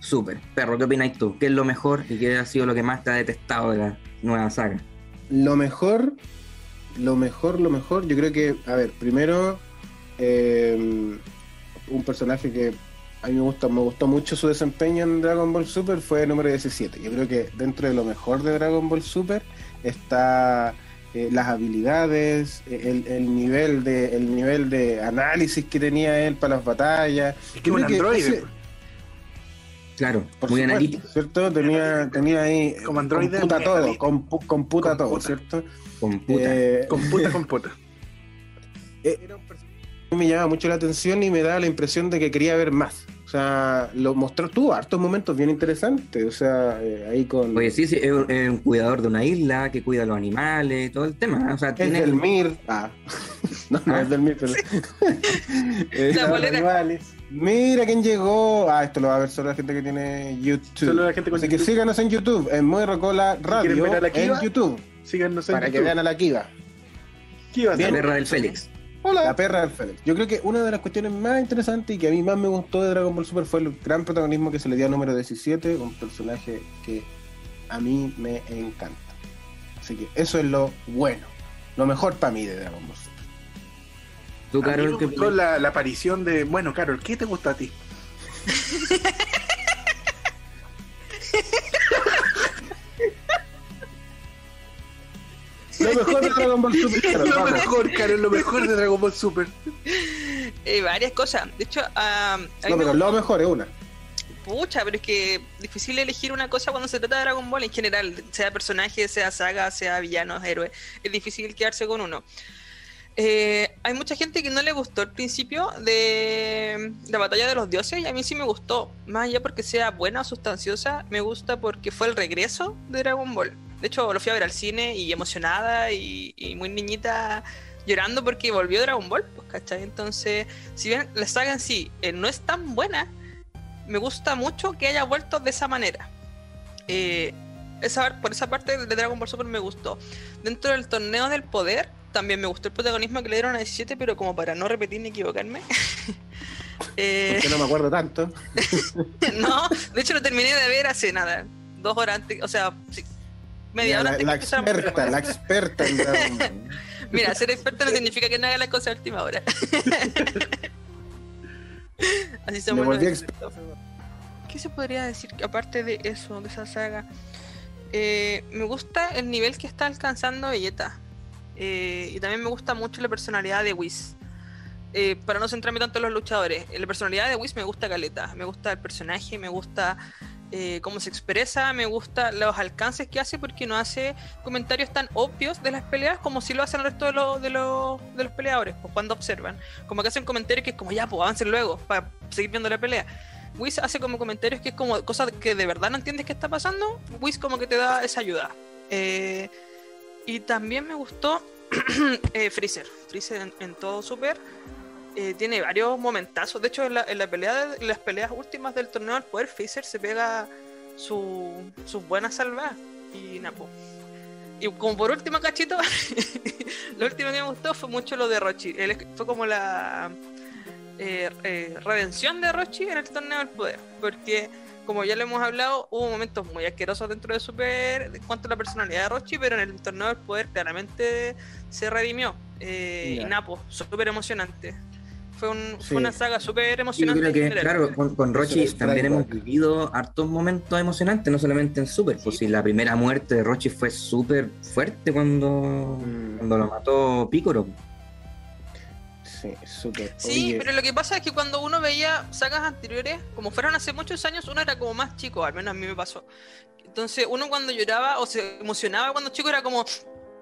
Super. Perro, ¿qué opinas tú? ¿Qué es lo mejor y qué ha sido lo que más te ha detestado de la nueva saga? Lo mejor, lo mejor, lo mejor, yo creo que, a ver, primero, eh, un personaje que a mí me me gustó mucho su desempeño en Dragon Ball Super fue el número 17. Yo creo que dentro de lo mejor de Dragon Ball Super está eh, las habilidades, eh, el, el nivel de, el nivel de análisis que tenía él para las batallas. Es que un androide. ese- Claro, por muy supuesto, analítico. ¿cierto? Tenía, tenía ahí, Como androide, computa todo, analítico. computa todo, Computa. ¿cierto? Con puta. Eh, Con puta, con puta. Eh, era un personaje que me llamaba mucho la atención y me daba la impresión de que quería ver más. Sea, lo mostró, tuvo hartos momentos bien interesantes. O sea, eh, ahí con. Oye, sí, sí, es un, es un cuidador de una isla que cuida a los animales, todo el tema. O sea, Es tiene. del Mir. Ah. no, no es del Mir, pero. Eh, La. Animales. Mira quién llegó. Ah, esto lo va a ver solo la gente que tiene YouTube. Solo la gente con Así que síganos en YouTube, en Muy Rocola Radio, ver a la en Kiva? YouTube, Síganos en para que vean a la Kiva. ¿Qué iba a La perra del Félix. La perra del Félix. Yo creo que una de las cuestiones más interesantes y que a mí más me gustó de Dragon Ball Super fue el gran protagonismo que se le dio a número 17, un personaje que a mí me encanta. Así que eso es lo bueno, lo mejor para mí de Dragon Ball Super. Tú, A mí Carol, me que gustó la, la aparición de. Bueno, Carol, ¿qué te gusta a ti? Lo mejor de Dragon Ball Super. lo vamos. mejor, Carol, lo mejor de Dragon Ball Super. Eh, varias cosas. De hecho, ah, No, me pero lo mejor es una. Pucha, pero es que difícil elegir una cosa cuando se trata de Dragon Ball en general, sea personaje, sea saga, sea villanos, héroes. Es difícil quedarse con uno. Eh, hay mucha gente que no le gustó el principio de la batalla de los dioses y a mí sí me gustó. Más allá porque sea buena o sustanciosa, me gusta porque fue el regreso de Dragon Ball. De hecho, lo fui a ver al cine y emocionada y, y muy niñita llorando porque volvió Dragon Ball, pues, ¿cachai? Entonces, si bien la saga en sí eh, no es tan buena, me gusta mucho que haya vuelto de esa manera. Eh, esa, por esa parte de Dragon Ball Super me gustó. Dentro del torneo del poder, también me gustó el protagonismo que le dieron a 17, pero como para no repetir ni equivocarme. eh, Que no me acuerdo tanto. no, de hecho lo terminé de ver hace nada, dos horas antes, o sea, media hora la, antes la que experta, la experta Ball. Mira, ser experto no significa que no haga las cosas a última hora. Así somos expertos. ¿Qué se podría decir aparte de eso, de esa saga? Eh, me gusta el nivel que está alcanzando Vegeta. Eh, y también me gusta mucho la personalidad de Whis. Eh, para no centrarme tanto en los luchadores, la personalidad de Whis me gusta caleta. Me gusta el personaje, me gusta eh, cómo se expresa, me gusta los alcances que hace porque no hace comentarios tan obvios de las peleas como si lo hacen el resto de, los de, de los peleadores, pues cuando observan. Como que hacen comentarios que es como ya, pues avancen luego para seguir viendo la pelea. Whis hace como comentarios que es como cosas que de verdad no entiendes qué está pasando. Whis como que te da esa ayuda. Eh, y también me gustó eh, Freezer. Freezer en, en todo super. Eh, tiene varios momentazos. De hecho, en, la, en la pelea de- en las peleas últimas del torneo del poder, Freezer se pega su- sus buenas salvadas. Y Napo. Y como por último, cachito, lo último que me gustó fue mucho lo de Rochi. Él fue como la eh, eh, redención de Rochi en el torneo del poder. Porque, como ya lo hemos hablado, hubo momentos muy asquerosos dentro de Super en cuanto a la personalidad de Rochi, pero en el torneo del poder claramente se redimió. Eh. Y Napo, súper emocionante. Fue, un, Sí. fue una saga súper Yo emocionante. creo que, claro, con, con Rochi también hemos vivido hartos momentos emocionantes, no solamente en Super. Pues si la primera muerte de Rochi fue súper fuerte cuando, Mm. cuando lo mató Picoro. Sí, súper. Sí, pero lo que pasa es que cuando uno veía sagas anteriores, como fueron hace muchos años, uno era como más chico, al menos a mí me pasó. Entonces, uno cuando lloraba o se emocionaba cuando chico era como,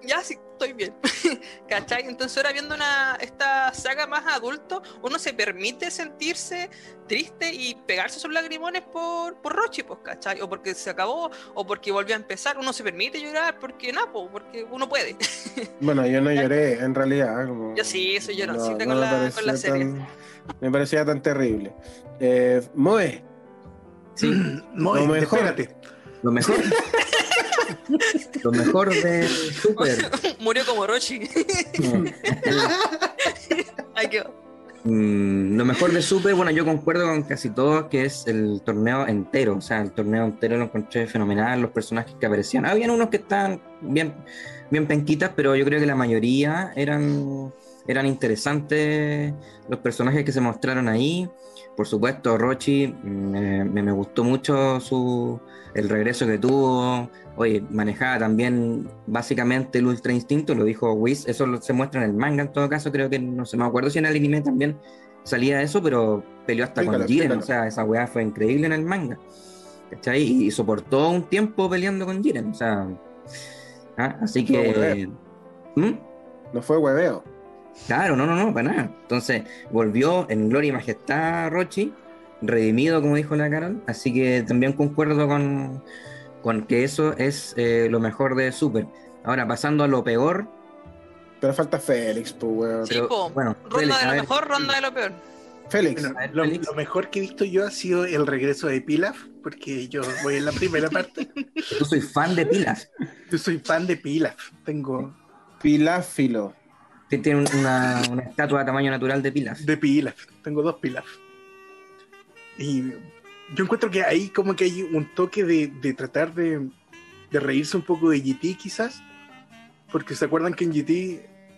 ya sí, estoy bien. ¿Cachai? Entonces, ahora viendo una, esta saga más adulto, uno se permite sentirse triste y pegarse sus lagrimones por, por Rochi, pues, ¿cachai? O porque se acabó, o porque volvió a empezar. Uno se permite llorar porque, no, pues, porque uno puede. Bueno, yo no lloré, en realidad. Como, Yo sí, soy lloroncita no con, me la, con pareció la serie. tan- me parecía tan terrible. Eh, Moe, Sí, Lo mejor. espérate. lo mejor. lo mejor de Super. Murió como Rochi. Qué... Mm, lo mejor de Super, bueno, yo concuerdo con casi todos que es el torneo entero. O sea, el torneo entero lo encontré fenomenal, los personajes que aparecían. Habían unos que estaban bien, bien penquitas, pero yo creo que la mayoría eran, eran interesantes los personajes que se mostraron ahí. Por supuesto, Rochi, me, me- me gustó mucho su, el regreso que tuvo. Oye, manejaba también básicamente el Ultra Instinto, lo dijo Whis, eso lo- se muestra en el manga en todo caso, creo que no sé, me acuerdo si en el anime también salía eso, pero peleó hasta con Jiren, o sea, esa weá fue increíble en el manga. ¿Cachai? Y soportó un tiempo peleando con Jiren, o sea. ah, Así Fue que. ¿Mm? no fue hueveo. Claro, no, no, no, para nada. Entonces, volvió en gloria y majestad Rochi. redimido, como dijo la Carol. Así que también concuerdo con, con que eso es eh, lo mejor de Super. Ahora, pasando a lo peor. Pero falta Félix, pues, weón. Sí, bueno, ronda Félix, de lo ver. mejor, ronda de lo peor. Félix. Bueno, A ver, lo, Félix. lo mejor que he visto yo ha sido el regreso de Pilaf, porque yo voy en la primera parte. Yo soy fan de pilas. Yo soy fan de Pilaf. Tengo Piláfilo. Tiene una, una estatua de tamaño natural de pilas. de Pilaf. Tengo dos Pilaf. Y yo encuentro que ahí como que hay un toque de, de tratar de, de reírse un poco de GT quizás. Porque se acuerdan que en GT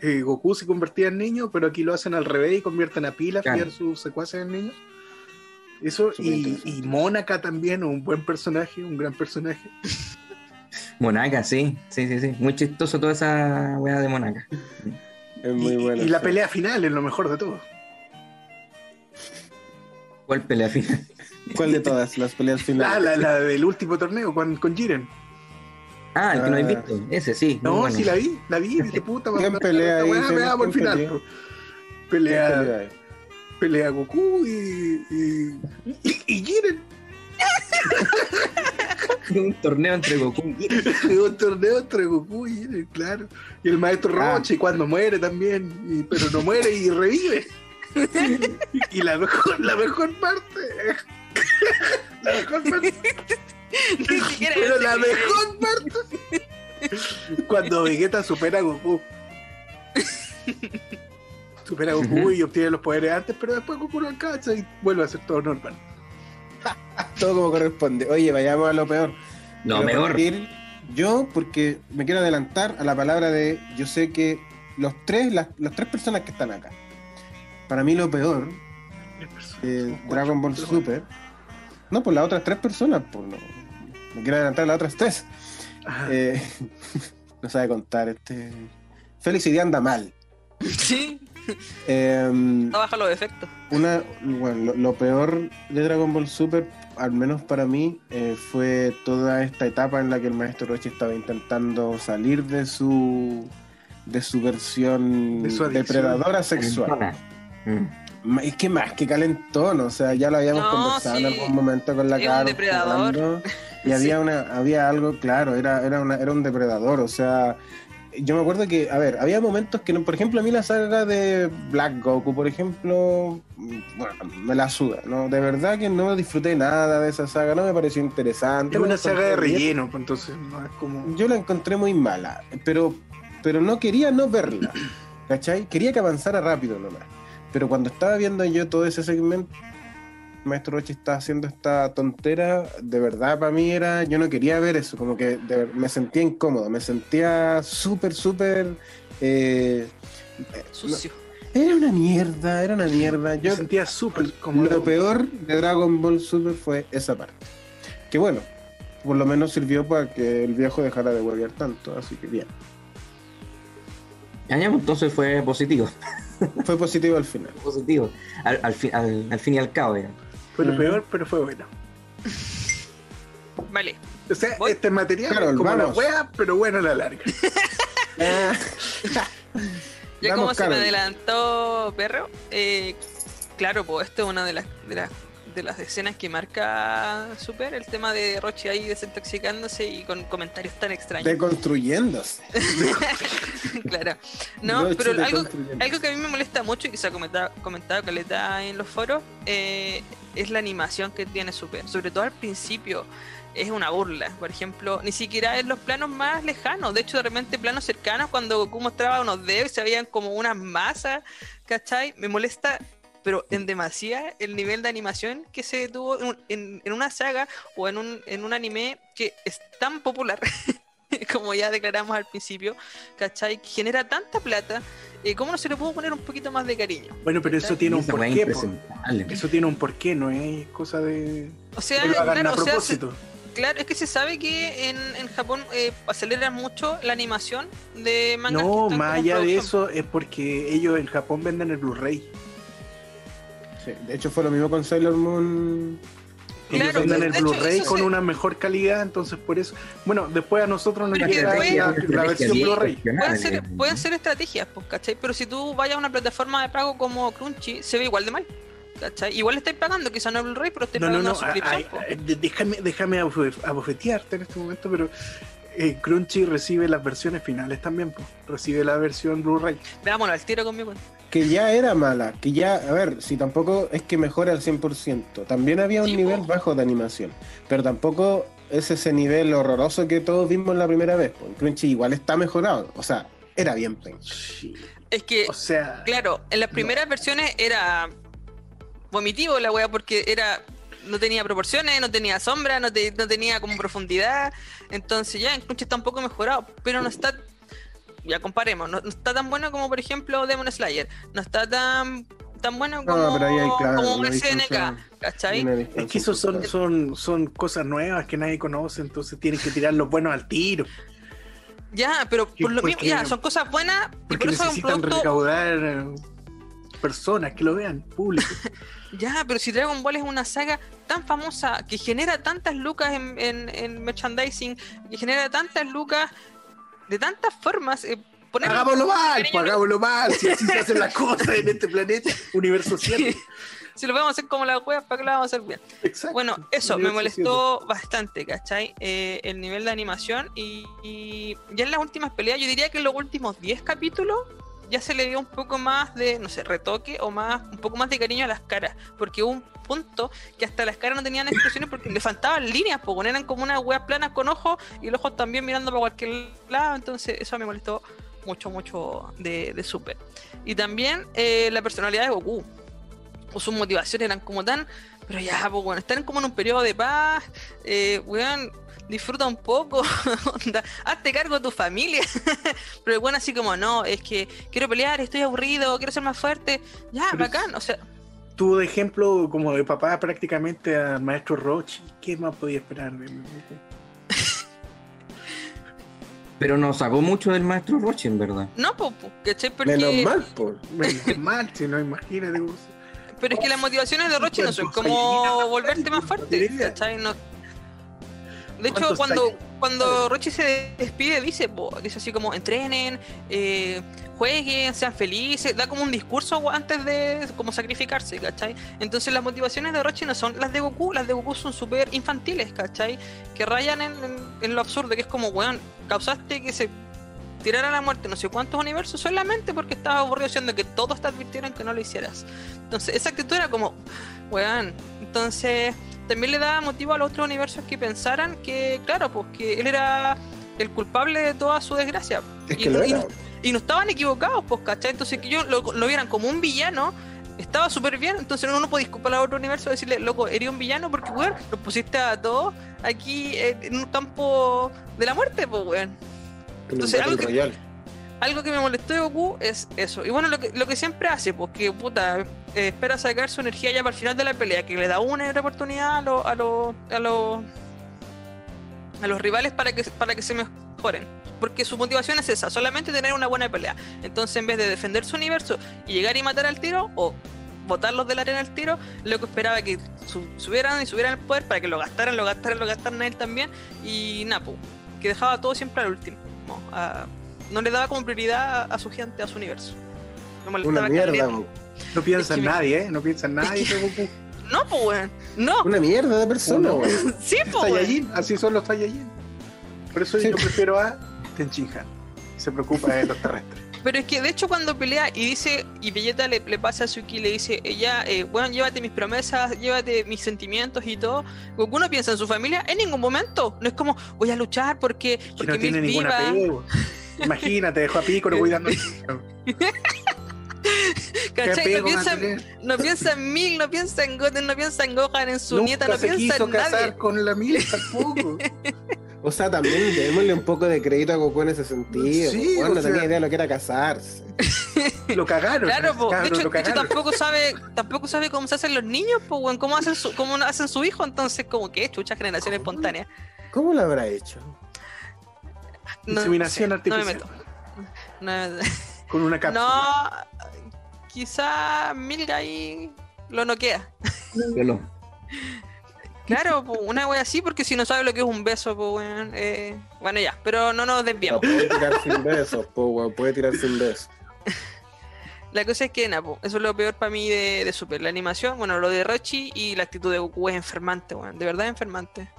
eh, Goku se convertía en niño, pero aquí lo hacen al revés y convierten a Pilaf y Claro. a sus secuaces en niños. Eso, y, y Mónaca también, un buen personaje, un gran personaje. Monaca, sí, sí, sí, sí. Muy chistoso toda esa weá de Monaca. Es muy y, bueno. y la sí. pelea final es lo mejor de todo. ¿Cuál pelea final? ¿Cuál de todas las peleas La, finales? la, la del último torneo con, con Jiren. Ah, el que no Ah. he visto. Ese sí. No, bueno. sí la vi, la vi, dije puta, ¿Quién va- pelea ahí, el ¿Quién final. pelea? po. ¿Qué Pelea, pelea pelea Goku y, y, y, y Jiren. Un torneo entre Goku y Jiren. un torneo entre Goku y Jiren, claro. Y el maestro Ah. Roche cuando muere también, y- pero no muere y revive. y la mejor, la mejor parte. la mejor parte. Pero la mejor parte. Cuando Vegeta supera a Goku. Supera a Goku y obtiene los poderes antes, pero después Goku lo alcanza y vuelve a ser todo normal. Todo como corresponde. Oye, vayamos a lo peor. Lo Quiero peor. Yo, porque me quiero adelantar a la palabra de. Yo sé que los tres, las, las tres personas que están acá. Para mí lo peor de Dragon Ball Super. No, pues las otras tres personas, pues no. Me quiero adelantar a las otras tres. Eh, no sabe contar este. Félix hoy día anda mal. Sí, Eh, no baja los efectos. una, bueno, lo, lo peor de Dragon Ball Super, al menos para mí, eh, fue toda esta etapa en la que el maestro Rochi estaba intentando salir de su de su versión De su depredadora sexual. Mm. Es que más que calentón, o sea, ya lo habíamos No, conversado sí. en algún momento con la Es cara. depredador. Y había una, había algo, claro, era, era una, era un depredador, o sea, yo me acuerdo que, a ver, había momentos que, no, por ejemplo, a mí la saga de Black Goku, por ejemplo, bueno, me la suda, ¿no? De verdad que no disfruté nada de esa saga, no me pareció interesante. Es una saga de encontré bien. relleno, pues, entonces no es como. Yo la encontré muy mala, pero, pero no quería no verla, ¿cachai? Quería que avanzara rápido nomás. Pero cuando estaba viendo yo todo ese segmento, Maestro Rochi está haciendo esta tontera, de verdad para mí era, yo no quería ver eso, como que de me sentía incómodo, me sentía súper, súper... eh, Sucio. no, era una mierda, era una mierda. Yo Yo, sentía súper como. lo peor de Dragon Ball Super fue esa parte. Que bueno, por lo menos sirvió para que el viejo dejara de huevear tanto, así que bien. Entonces fue positivo. Fue positivo al final. Positivo. Al, al, fin, al, al fin y al cabo, ya. Fue lo Ujú. peor, pero fue bueno. Vale. O sea, Voy. este material es como vamos. la wea, pero bueno a la larga. Ya como se me adelantó Perro, eh, claro, pues esto es una de las, de las de las escenas que marca Super, el tema de Rochi ahí desintoxicándose y con comentarios tan extraños. Deconstruyéndose. claro. No, pero algo, algo que a mí me molesta mucho y que se ha comentado, comentado Caleta en los foros eh, es la animación que tiene Super. Sobre todo al principio es una burla. Por ejemplo, ni siquiera en los planos más lejanos. De hecho, de repente planos cercanos cuando Goku mostraba unos dedos y se veían como unas masas. ¿Cachai? Me molesta pero en demasía el nivel de animación que se tuvo en, un- en- en una saga o en un, en un anime que es tan popular, como ya declaramos al principio, ¿cachai? Que genera tanta plata, eh, ¿cómo no se le pudo poner un poquito más de cariño? Bueno, pero eso tiene un porqué. po. impresentable. Eso tiene un porqué, no es cosa de. O sea, hagan claro, a o sea, se- claro, es que se sabe que en, en Japón eh, aceleran mucho la animación de mangas. No, más allá de eso es porque ellos en Japón venden el Blu-ray. Sí, de hecho fue lo mismo con Sailor Moon. Ellos Claro, venden de el Blu-ray con se- una mejor calidad, entonces por eso. Bueno, después a nosotros nos que llega la, la versión Blu-ray. Pueden ser, pueden ser estrategias, pues, ¿cachai? Pero si tú vayas a una plataforma de pago como Crunchy, se ve igual de mal. ¿cachai? Igual le estáis pagando, quizá no el Blu-ray, pero estáis No, no, pagando no. suscripción. ay, po. ay, de- déjame, déjame abofe- abofetearte en este momento, pero eh, Crunchy recibe las versiones finales también. po. Recibe la versión Blu-ray. Veámoslo al tiro con mi cuenta. Que ya era mala, que ya, a ver, si tampoco es que mejora al 100%. También había un Sí, nivel po. bajo de animación, pero tampoco es ese nivel horroroso que todos vimos la primera vez. po. En Crunchy igual está mejorado, o sea, era bien. Sí. Es que, O sea, claro, en las primeras versiones era vomitivo la wea porque era no tenía proporciones, no tenía sombra, no, te- no tenía como profundidad. Entonces ya en Crunchy está un poco mejorado, pero no está. Ya comparemos, no, no está tan bueno como por ejemplo Demon Slayer, no está tan tan bueno como, No, pero ahí hay, claro, como una SNK, ¿cachai? es que esos son, son, son cosas nuevas que nadie conoce, entonces tienen que tirar los buenos al tiro. Ya, pero por lo mismo, ya, son cosas buenas y por eso es un necesitan producto. recaudar eh, personas que lo vean, público. Ya, pero si Dragon Ball es una saga tan famosa que genera tantas lucas en, en- en merchandising, que genera tantas lucas de tantas formas, eh, hagámoslo mal, cariño, pues, hagámoslo mal, si así se hacen las cosas en este planeta, universo 7. si lo podemos hacer como las weas, ¿para qué lo vamos a hacer bien? Exacto. Bueno, eso me molestó bastante, ¿cachai? Eh, el nivel de animación y, y ya en las últimas peleas, yo diría que en los últimos 10 capítulos ya se le dio un poco más de, no sé, retoque o más, un poco más de cariño a las caras, porque hubo un punto que hasta las caras no tenían expresiones porque le faltaban líneas, pues eran como unas weas planas con ojos y los ojos también mirando para cualquier lado, entonces eso me molestó mucho, mucho de, de Super. Y también eh, la personalidad de Goku, o sus motivaciones eran como tan pero ya, pues bueno, están como en un periodo de paz, eh, weón, disfruta un poco, onda, hazte cargo de tu familia. Pero bueno, así como, no, es que quiero pelear, estoy aburrido, quiero ser más fuerte. Ya, Pero bacán, o sea, Tuvo de ejemplo como de papá prácticamente al maestro Roche. ¿Qué más podía esperar de mí? Pero nos sacó mucho del maestro Roche, en verdad. no, pues, ¿cachai? Porque, Menos mal, por. Menos mal, si no, imagínate. Pero es que las motivaciones de Roche no son como volverte más fuerte, ¿cachai? No. De hecho, ¿Cuántos cuando, cuando Roche se despide, dice, dice así como, entrenen, eh, jueguen, sean felices, da como un discurso antes de como sacrificarse, ¿cachai? Entonces las motivaciones de Roche no son las de Goku, las de Goku son súper infantiles, ¿cachai? Que rayan en, en- en lo absurdo, que es como, weón, causaste que se tirara a la muerte no sé cuántos universos solamente porque estabas aburrido siendo que todos te advirtieron que no lo hicieras. Entonces, esa actitud era como, weón. Entonces, también le daba motivo a los otros universos que pensaran que, claro, pues que él era el culpable de toda su desgracia. Es Y que no- lo y no- Y no estaban equivocados, pues, ¿cachai? Entonces, que ellos lo, lo vieran como un villano. Estaba súper bien, entonces uno no puede disculpar a otro universo y decirle, loco, eres un villano porque, weón, los pusiste a todos aquí eh, en un campo de la muerte, pues, weón. En Entonces, Battle algo que- Royale. Algo que me molestó de Goku es eso. Y bueno, lo que, siempre hace, pues que puta, eh, espera sacar su energía ya para el final de la pelea, que le da una y otra oportunidad a los a los a los a los rivales para que para que se mejoren. Porque su motivación es esa, solamente tener una buena pelea. Entonces, en vez de defender su universo y llegar y matar al tiro, o botarlos de la arena al tiro, lo que esperaba que su- subieran y subieran el poder para que lo gastaran, lo gastaran, lo gastaran a él también. Y Napu, que dejaba todo siempre al último. No le daba como prioridad a, su gente, a su universo. Me Una mierda. No piensa Es en que nadie, ¿eh? No piensa en nadie. No, pues, weón. No, Una mierda de persona, weón. sí, pues, así son los Saiyajin. Por eso Sí. yo prefiero a Tenchinhan. Se preocupa de los terrestres. Pero es que de hecho cuando pelea y dice, y Vegeta le, le pasa a Suki y le dice, ella, eh, bueno, llévate mis promesas, llévate mis sentimientos y todo, Goku no piensa en su familia en ningún momento. No es como, voy a luchar porque, Que porque no tiene ningún viva. apego. Imagínate, dejó a Piccolo cuidando. ¿Qué ¿Cachai? No piensa, no piensa en Milk, no piensa en Goten, no piensa en Gohan, en su Nunca nieta, no se piensa quiso en casar nadie. con la Mil tampoco. O sea, también démosle un poco de crédito a Goku en ese sentido. Sí, Weón, o no tenía sea- idea de lo que era casarse. Lo cagaron. Claro, po. de cabrón, hecho, lo de hecho cagaron. tampoco sabe, tampoco sabe cómo se hacen los niños, pues, cómo hacen su, cómo hacen su hijo, entonces como que chucha generación ¿Cómo? espontánea. ¿Cómo lo habrá hecho? No, Inseminación no no me artificial. meto. No, Con una cápsula. No, quizá Milga ahí lo noquea. No. Claro, una wea así, porque si no sabe lo que es un beso, pues weón. eh, bueno, ya, pero no nos No desviamos. puede tirar sin besos, po, weón. Puede tirar sin besos. La cosa es que, po, eso es lo peor para mí de, de Super. La animación, bueno, lo de Rochi y la actitud de Goku es enfermante, weón. De verdad es enfermante.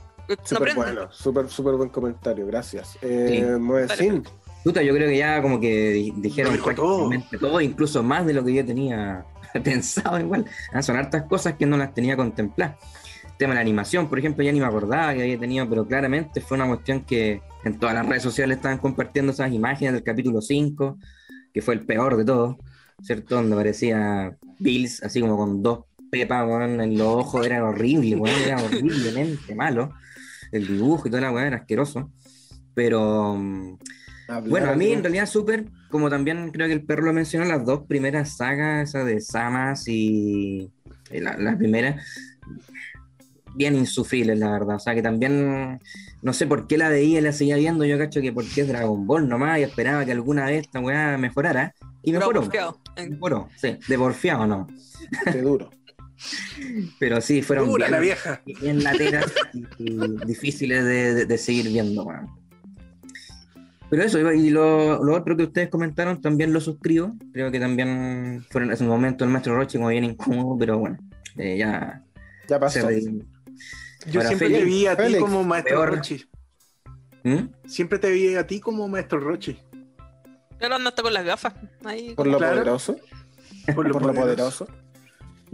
Súper bueno, súper, súper buen comentario, gracias. Eh, Moesin, Puta, yo creo que ya como que di- dijeron todo. prácticamente todo. incluso más de lo que yo tenía pensado igual. Ah, son hartas cosas que no las tenía contempladas. El tema de la animación, por ejemplo, ya ni me acordaba que había tenido, pero claramente fue una cuestión que en todas las redes sociales estaban compartiendo esas imágenes del capítulo 5, que fue el peor de todos, ¿cierto? Donde aparecía Bills así como con dos pepas en los ojos, era horrible, weón, era horriblemente malo. El dibujo y toda la weá era asqueroso. Pero mm, bueno, a mí en realidad Super, como también creo que el perro lo mencionó, las dos primeras sagas, esa de Samas y y la, la primera, bien insufribles, la verdad. O sea que también, no sé por qué la veía y la seguía viendo, yo cacho que porque es Dragon Ball nomás y esperaba que alguna vez esta weá mejorara. Y mejoró. En- Mejoró, sí, de porfiado no. Qué duro. Pero sí, fueron Dura bien, la vieja. bien lateras y, y difíciles de, de- de seguir viendo. Pero eso, y lo, lo otro que ustedes comentaron también lo suscribo. Creo que también fueron en ese momento el maestro Roche como bien incómodo, pero bueno, eh, ya Ya pasó. Yo Ahora, siempre Félix, te vi a ti Félix, como maestro peor. Rochi. ¿Mm? Siempre te vi a ti como maestro Rochi. Ahora anda hasta con las gafas. Ahí. Por lo Claro. poderoso. Por Por lo poderoso.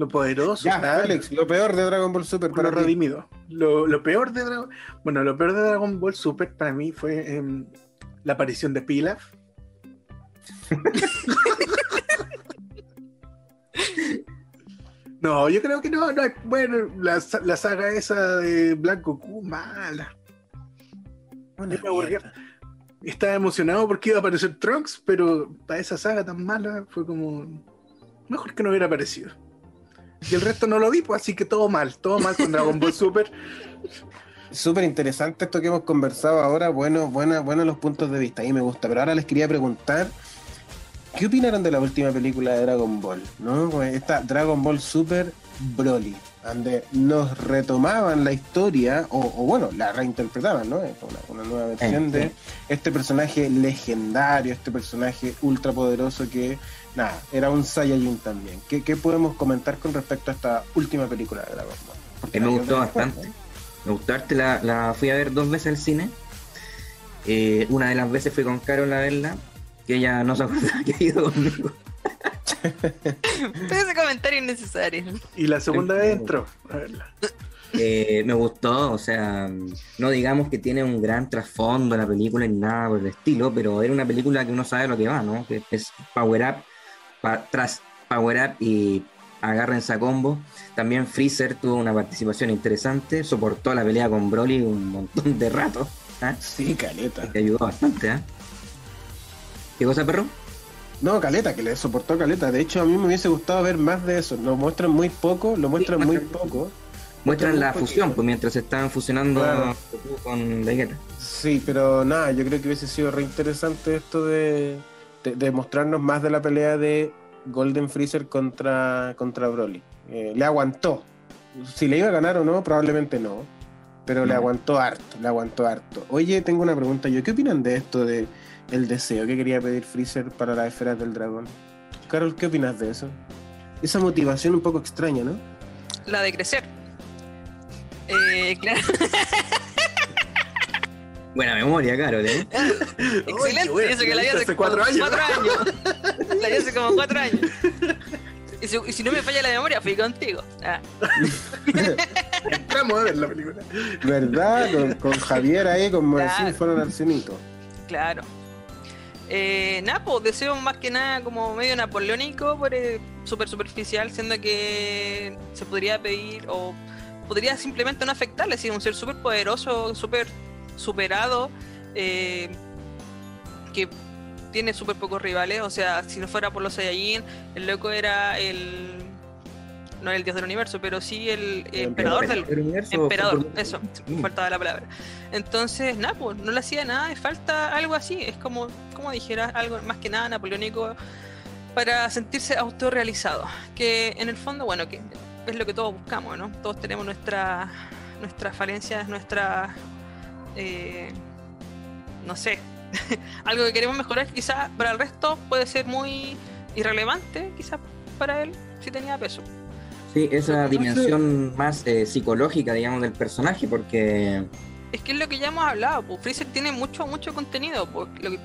Lo poderoso. Ya. Félix, lo peor de Dragon Ball Super lo para ti. redimido. Lo, lo peor de Dragon Bueno, lo peor de Dragon Ball Super para mí fue em, la aparición de Pilaf. no, yo creo que no, no hay- bueno, la, la saga esa de Black Goku, mala. Estaba emocionado porque iba a aparecer Trunks, pero para esa saga tan mala fue como. Mejor que no hubiera aparecido. Y el resto no lo vi, pues así que todo mal, todo mal con Dragon Ball Super. Súper interesante esto que hemos conversado ahora. Bueno, buenos los puntos de vista. Ahí me gusta. Pero ahora les quería preguntar. ¿Qué opinaron de la última película de Dragon Ball? ¿No? Pues Esta Dragon Ball Super Broly, donde nos retomaban la historia, o, o bueno, la reinterpretaban, ¿no? Una, una nueva versión sí. de este personaje legendario, este personaje ultrapoderoso que, nada, era un Saiyajin también. ¿Qué, qué podemos comentar con respecto a esta última película de Dragon Ball? Mí me gustó bastante. Me gustó arte, la, la fui a ver dos veces al cine. Eh, una de las veces fui con Carol a verla, que ella no se acordaba que había ido conmigo. Ese comentario innecesario. Y la segunda vez entró. A verla. Eh, me gustó, o sea, no digamos que tiene un gran trasfondo la película ni nada por el estilo, pero era una película que uno sabe lo que va, ¿no? Que es Power Up, pa- tras Power Up y agárrense a combo. También Freezer tuvo una participación interesante, soportó la pelea con Broly un montón de rato, ¿ah? Sí, caleta. que ayudó bastante, ¿ah? ¿Qué cosa, perro? No, Caleta, que le soportó Caleta. De hecho, a mí me hubiese gustado ver más de eso. Lo muestran muy poco, lo muestran Sí, muy muestran- poco. Muestran muy la poquito. fusión, pues mientras estaban fusionando Claro. Con Vegeta. Sí, pero nada, yo creo que hubiese sido re interesante esto de, de, de mostrarnos más de la pelea de Golden Freezer contra, contra Broly. Eh, le aguantó. Si le iba a ganar o no, probablemente no. Pero le aguantó harto, le aguantó harto. Oye, tengo una pregunta yo. ¿Qué opinan de esto de el deseo que quería pedir Freezer para las esferas del dragón? Carol, ¿qué opinas de eso? Esa motivación un poco extraña, ¿no? La de crecer. Eh, claro. Buena memoria, Carol, ¿eh? Excelente. bueno, eso que la vi hace hace cuatro como años. cuatro años. La vi hace como cuatro años. Y si, y si no me falla la memoria, fui contigo. Ah, Entramos a ver la película. ¿Verdad? Con, con Javier ahí, con Claro. fueron al cenito. claro. Eh, nada, pues deseo más que nada como medio napoleónico, súper superficial, siendo que se podría pedir o podría simplemente no afectarle, si un ser súper poderoso, súper superado, eh, que tiene súper pocos rivales, o sea, si no fuera por los Saiyajin, el loco era el... no el dios del universo, pero sí el, emperador del, universo. Emperador, eso, Mm. faltaba la palabra. Entonces, nada, pues, no le hacía nada, falta algo así, es como, como dijera, algo más que nada napoleónico para sentirse autorrealizado. Que en el fondo, bueno, que es lo que todos buscamos, ¿no? Todos tenemos nuestra, nuestras falencias, nuestra, eh, no sé, algo que queremos mejorar, quizás para el resto puede ser muy irrelevante, quizás para él, si tenía peso. Sí, esa dimensión más eh, psicológica, digamos, del personaje, porque Es que es lo que ya hemos hablado, pues Freezer tiene mucho, mucho contenido, pues, lo que-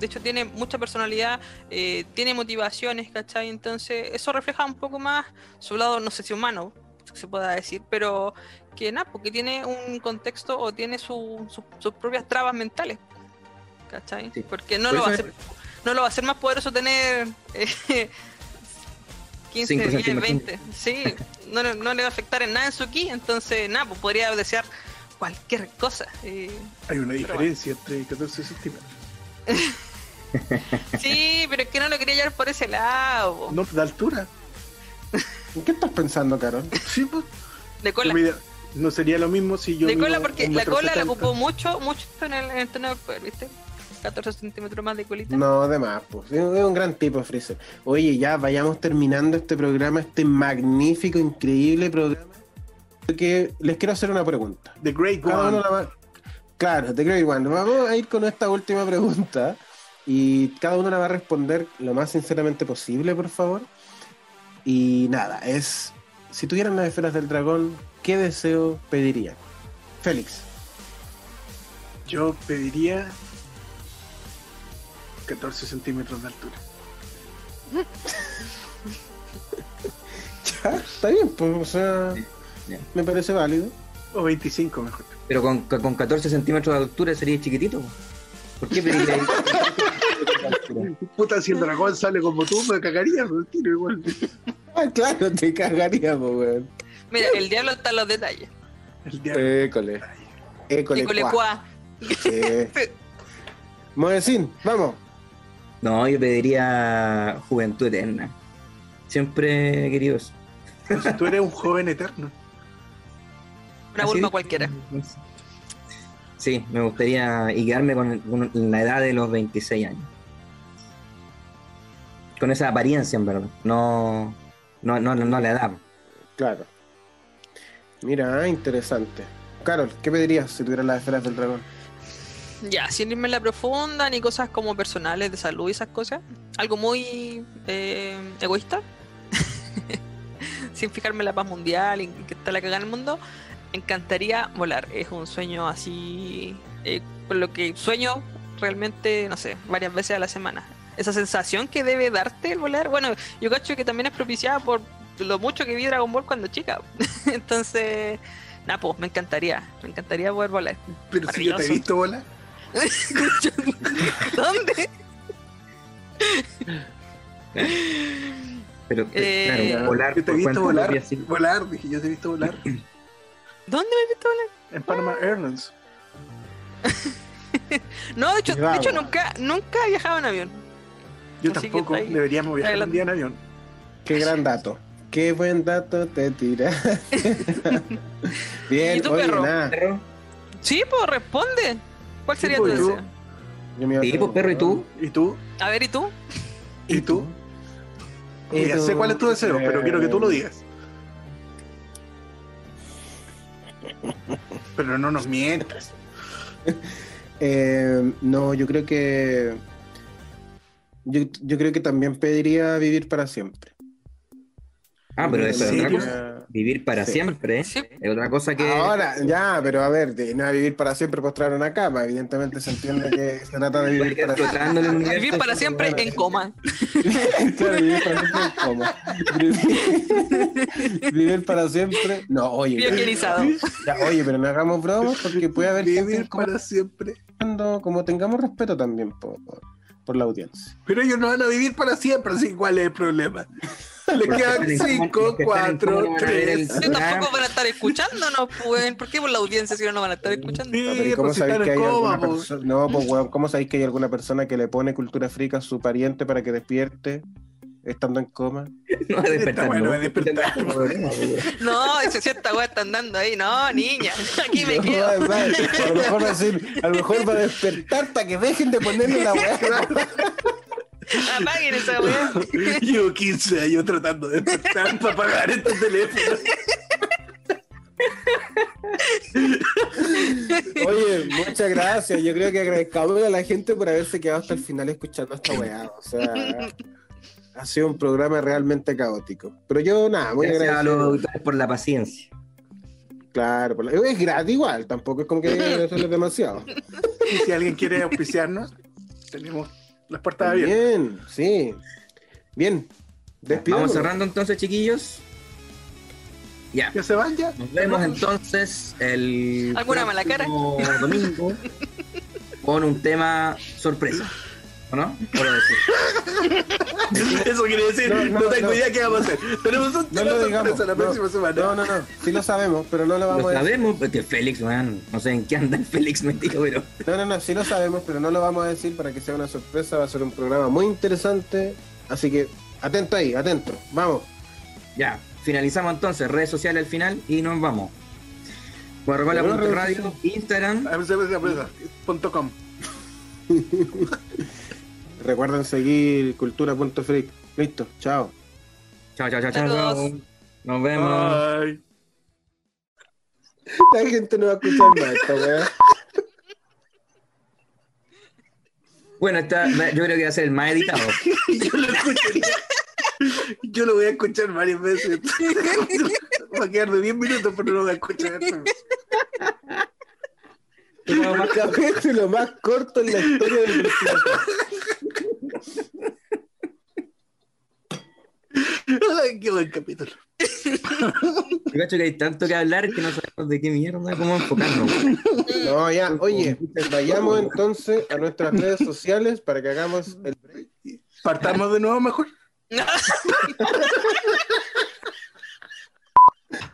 de hecho tiene mucha personalidad, eh, tiene motivaciones, ¿cachai? Entonces eso refleja un poco más su lado, no sé si humano, se pueda decir, pero que nada, porque tiene un contexto o tiene su- su- sus propias trabas mentales, ¿cachai? Sí. Porque no Por lo, va a hacer, no lo va a hacer más poderoso tener eh, 15, Cinco 10, centímetros. 20, sí, no, le- no le va a afectar en nada en su ki, entonces nada, pues podría desear cualquier cosa. eh, Hay una diferencia entre 14 centímetros. Sí, pero es que no lo quería llevar por ese lado. No, de altura. ¿En qué estás pensando, Carol? Sí, pues. de cola. No sería lo mismo si yo. de cola porque la cola la ocupó mucho, mucho en el, en el torneo del poder, ¿viste? 14 centímetros más de colita. No, de más, pues. Es un gran tipo, Freezer. Oye, ya vayamos terminando este programa, este magnífico, increíble programa. Que les quiero hacer una pregunta. The Great Cada One. la Claro, The Great One. Vamos a ir con esta última pregunta. Y cada uno la va a responder lo más sinceramente posible, por favor. Y nada, es. Si tuvieran las esferas del dragón, ¿qué deseo pedirían? Félix. Yo pediría 14 centímetros de altura. Ya, está bien, pues, o sea, me parece válido. O 25 mejor. pero con, con 14 centímetros de altura sería chiquitito. po. ¿Por qué pediría ahí? Puta, si el dragón sale como tú, me cagaría, pero el tiro igual. Ah, claro, te cagaríamos, weón. Mira, el diablo está en los detalles. El diablo. École. École. École cuá. cuá. Sí. Moedecín, vamos. No, yo pediría juventud eterna. Siempre he querido eso. Entonces, tú eres un joven eterno. Una Así burma de- cualquiera. Sí, me gustaría y quedarme con, con la edad de los 26 años. Con esa apariencia, en verdad. No, no, no, no la edad. Claro. Mira, ah, interesante. Carol, ¿qué pedirías si tuvieras las esferas del dragón? Ya, sin irme en la profunda, ni cosas como personales de salud y esas cosas. Algo muy eh, egoísta. sin fijarme en la paz mundial y que está la cagada en el mundo. Encantaría volar. Es un sueño así. eh, con lo que sueño realmente, no sé, varias veces a la semana. Esa sensación que debe darte el volar. Bueno, yo cacho que también es propiciada por lo mucho que vi Dragon Ball cuando chica. Entonces, nada, pues me encantaría. Me encantaría poder volar. Pero si yo te he visto volar. ¿Dónde? Pero, Eh, claro, volar Yo te he visto volar. Volar, dije, yo te he visto volar. ¿Dónde me he visto volar? En Panama Airlines. No, de hecho, de Bravo. hecho nunca, nunca he viajado en avión. Yo Así tampoco. Deberíamos viajar un día en avión. Qué gran dato. Qué buen dato te tiras. Bien, ¿Y tu oye, perro? nada. Perro. Sí, pues responde. ¿Cuál sería pues, tu deseo? Yo me iba a Sí, hacer pues, perro, ¿y tú? ¿Y tú? A ver, ¿y tú? ¿Y tú? ¿Y Ya tú? sé cuál es tu deseo, pero quiero que tú lo digas. Pero no nos mientas. Eh, no, yo creo que. Yo, yo creo que también pediría vivir para siempre. Ah, pero eso es. Vivir para Sí. siempre, ¿eh? Sí. Es otra cosa que. Ahora, ya, pero a ver, de no vivir para siempre postrado en una cama. Evidentemente se entiende que se trata de vivir para siempre. en universo. Vivir para siempre en coma. Claro, vivir para siempre es como. Vivir, vivir para siempre. No, oye. Oye, pero no hagamos bromas porque puede haber Vivir para siempre. escuchando, como tengamos respeto también por, por la audiencia. Pero ellos no van a vivir para siempre, así cuál es el problema. Le quedan 5, 4, 3. Yo tampoco van a estar escuchándonos, pues. ¿Por qué por la audiencia si no nos van a estar escuchando? No, pero ¿y Sí, ¿Cómo pues sabéis que hay alguna pues. persona? No, pues weón, ¿cómo sabéis que hay alguna persona que le pone cultura frica a su pariente para que despierte estando en coma? No despertar. Está bueno, no. va a despertar. No, esa cierta weá están dando ahí. No, niña, aquí me No, quedo. a lo mejor va a decir, a lo mejor va a despertar para que dejen de ponerle la weá. Apaguen esa weá. Llevo 15 años tratando de despertar para pagar este teléfono. Oye, muchas gracias. Yo creo que agradezcamos a la gente por haberse quedado hasta el final escuchando esta weá. O sea, Ha sido un programa realmente caótico. Pero yo, nada, muy Gracias a los por la paciencia. Claro, por la- es gratis igual, tampoco es como que eso es demasiado. Y si alguien quiere auspiciarnos, tenemos las puertas abiertas. Bien, sí. Bien. Despidamos. Vamos cerrando entonces, chiquillos. Ya. ¿Ya se van ya? Nos vemos entonces el ¿Alguna mala cara? próximo domingo con un tema sorpresa. ¿O no? Eso quiere decir, No, no, no, tengo no. idea qué vamos a hacer. Tenemos un No tema lo sorpresa digamos. la no. próxima semana. No, no, no. Sí lo sabemos, pero no lo vamos Lo a decir. sabemos, porque Félix, man, no sé en qué anda el Félix metido, pero No, no, no, sí lo sabemos, pero no lo vamos a decir para que sea una sorpresa. Va a ser un programa muy interesante. Así que atento ahí, atento. Vamos. ya. Finalizamos entonces, redes sociales al final y nos vamos. Pero Radio, Instagram. Punto com. Recuerden seguir cultura.freak. Listo, chao. Chao, chao, chao, chao. Nos vemos. La gente no va a escuchar más esta weá. Bueno, esta, yo creo que va a ser el más editado. Yo lo escucharía. Yo lo voy a escuchar varias veces. Va a quedar de 10 minutos, pero no lo voy a escuchar. Pero más capítulo más corto en la historia del Ay, qué buen capítulo. Yo cacho que hay tanto que hablar que no sabemos de qué mierda, cómo enfocarnos. No, ya, oye, vayamos entonces a nuestras redes sociales para que hagamos el break. Partamos de nuevo mejor.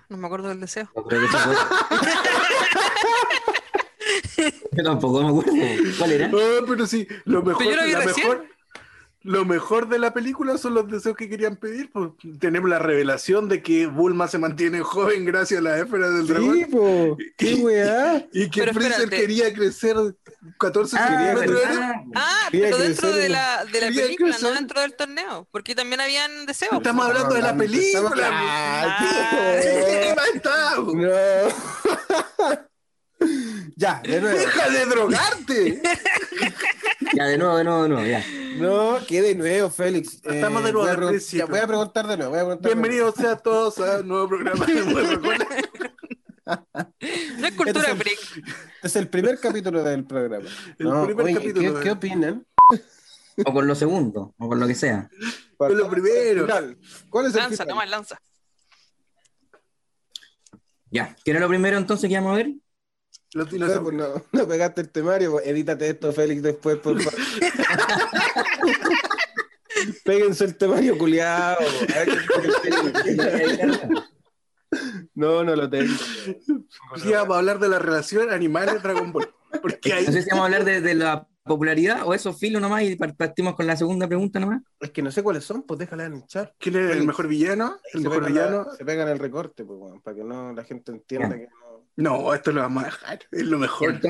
No me acuerdo del deseo. No creo que Yo tampoco me acuerdo. ¿Cuál era? Oh, pero sí, lo mejor, Pero yo lo vi la recién. mejor, lo mejor de la película son los deseos que querían pedir. Pues, tenemos la revelación de que Bulma se mantiene joven gracias a la esfera del Sí, dragón. po. ¿Qué weá? Y que Pero Freezer espérate. quería crecer 14 Ah. ¿verdad? Ah, Quería pero dentro crecer de la, de la película, crecer. no dentro del torneo. Porque también habían deseos. Estamos hablando de la Estamos película. Ah, ¿Qué más está? No. ya, de nuevo. ¡Deja de drogarte! Ya, de nuevo, de nuevo, de nuevo, ya. No, que de nuevo, Félix. Eh, Estamos de nuevo voy a ya, voy a preguntar de nuevo. Voy a preguntar. Bienvenidos sean todos a un nuevo programa de. No es cultura Este es el- freak. Este es el primer capítulo del programa. El No, primer oye, capítulo, ¿qué, eh. qué opinan? O con lo segundo, o con lo que sea. Fue lo primero. ¿Cuál es el Lanza, final? toma, lanza. Ya. ¿Quién es lo primero entonces que vamos a ver? Los No, dinosaurios. pues no, no pegaste el temario, pues edítate esto, Félix, después, por favor. Péguense el temario, ver qué- No, no lo tengo. Sí, vamos a hablar de la relación animales Dragon Ball. Porque hay No sé si vamos a hablar de, de la popularidad o eso, filo nomás, y par- partimos con la segunda pregunta nomás. Es que no sé cuáles son, pues déjala en el chat. ¿Quién es el mejor villano? El se, mejor villano. la- se pegan el recorte, pues, para que no la gente entienda Ya. que no. No, esto lo vamos a dejar. Es lo mejor.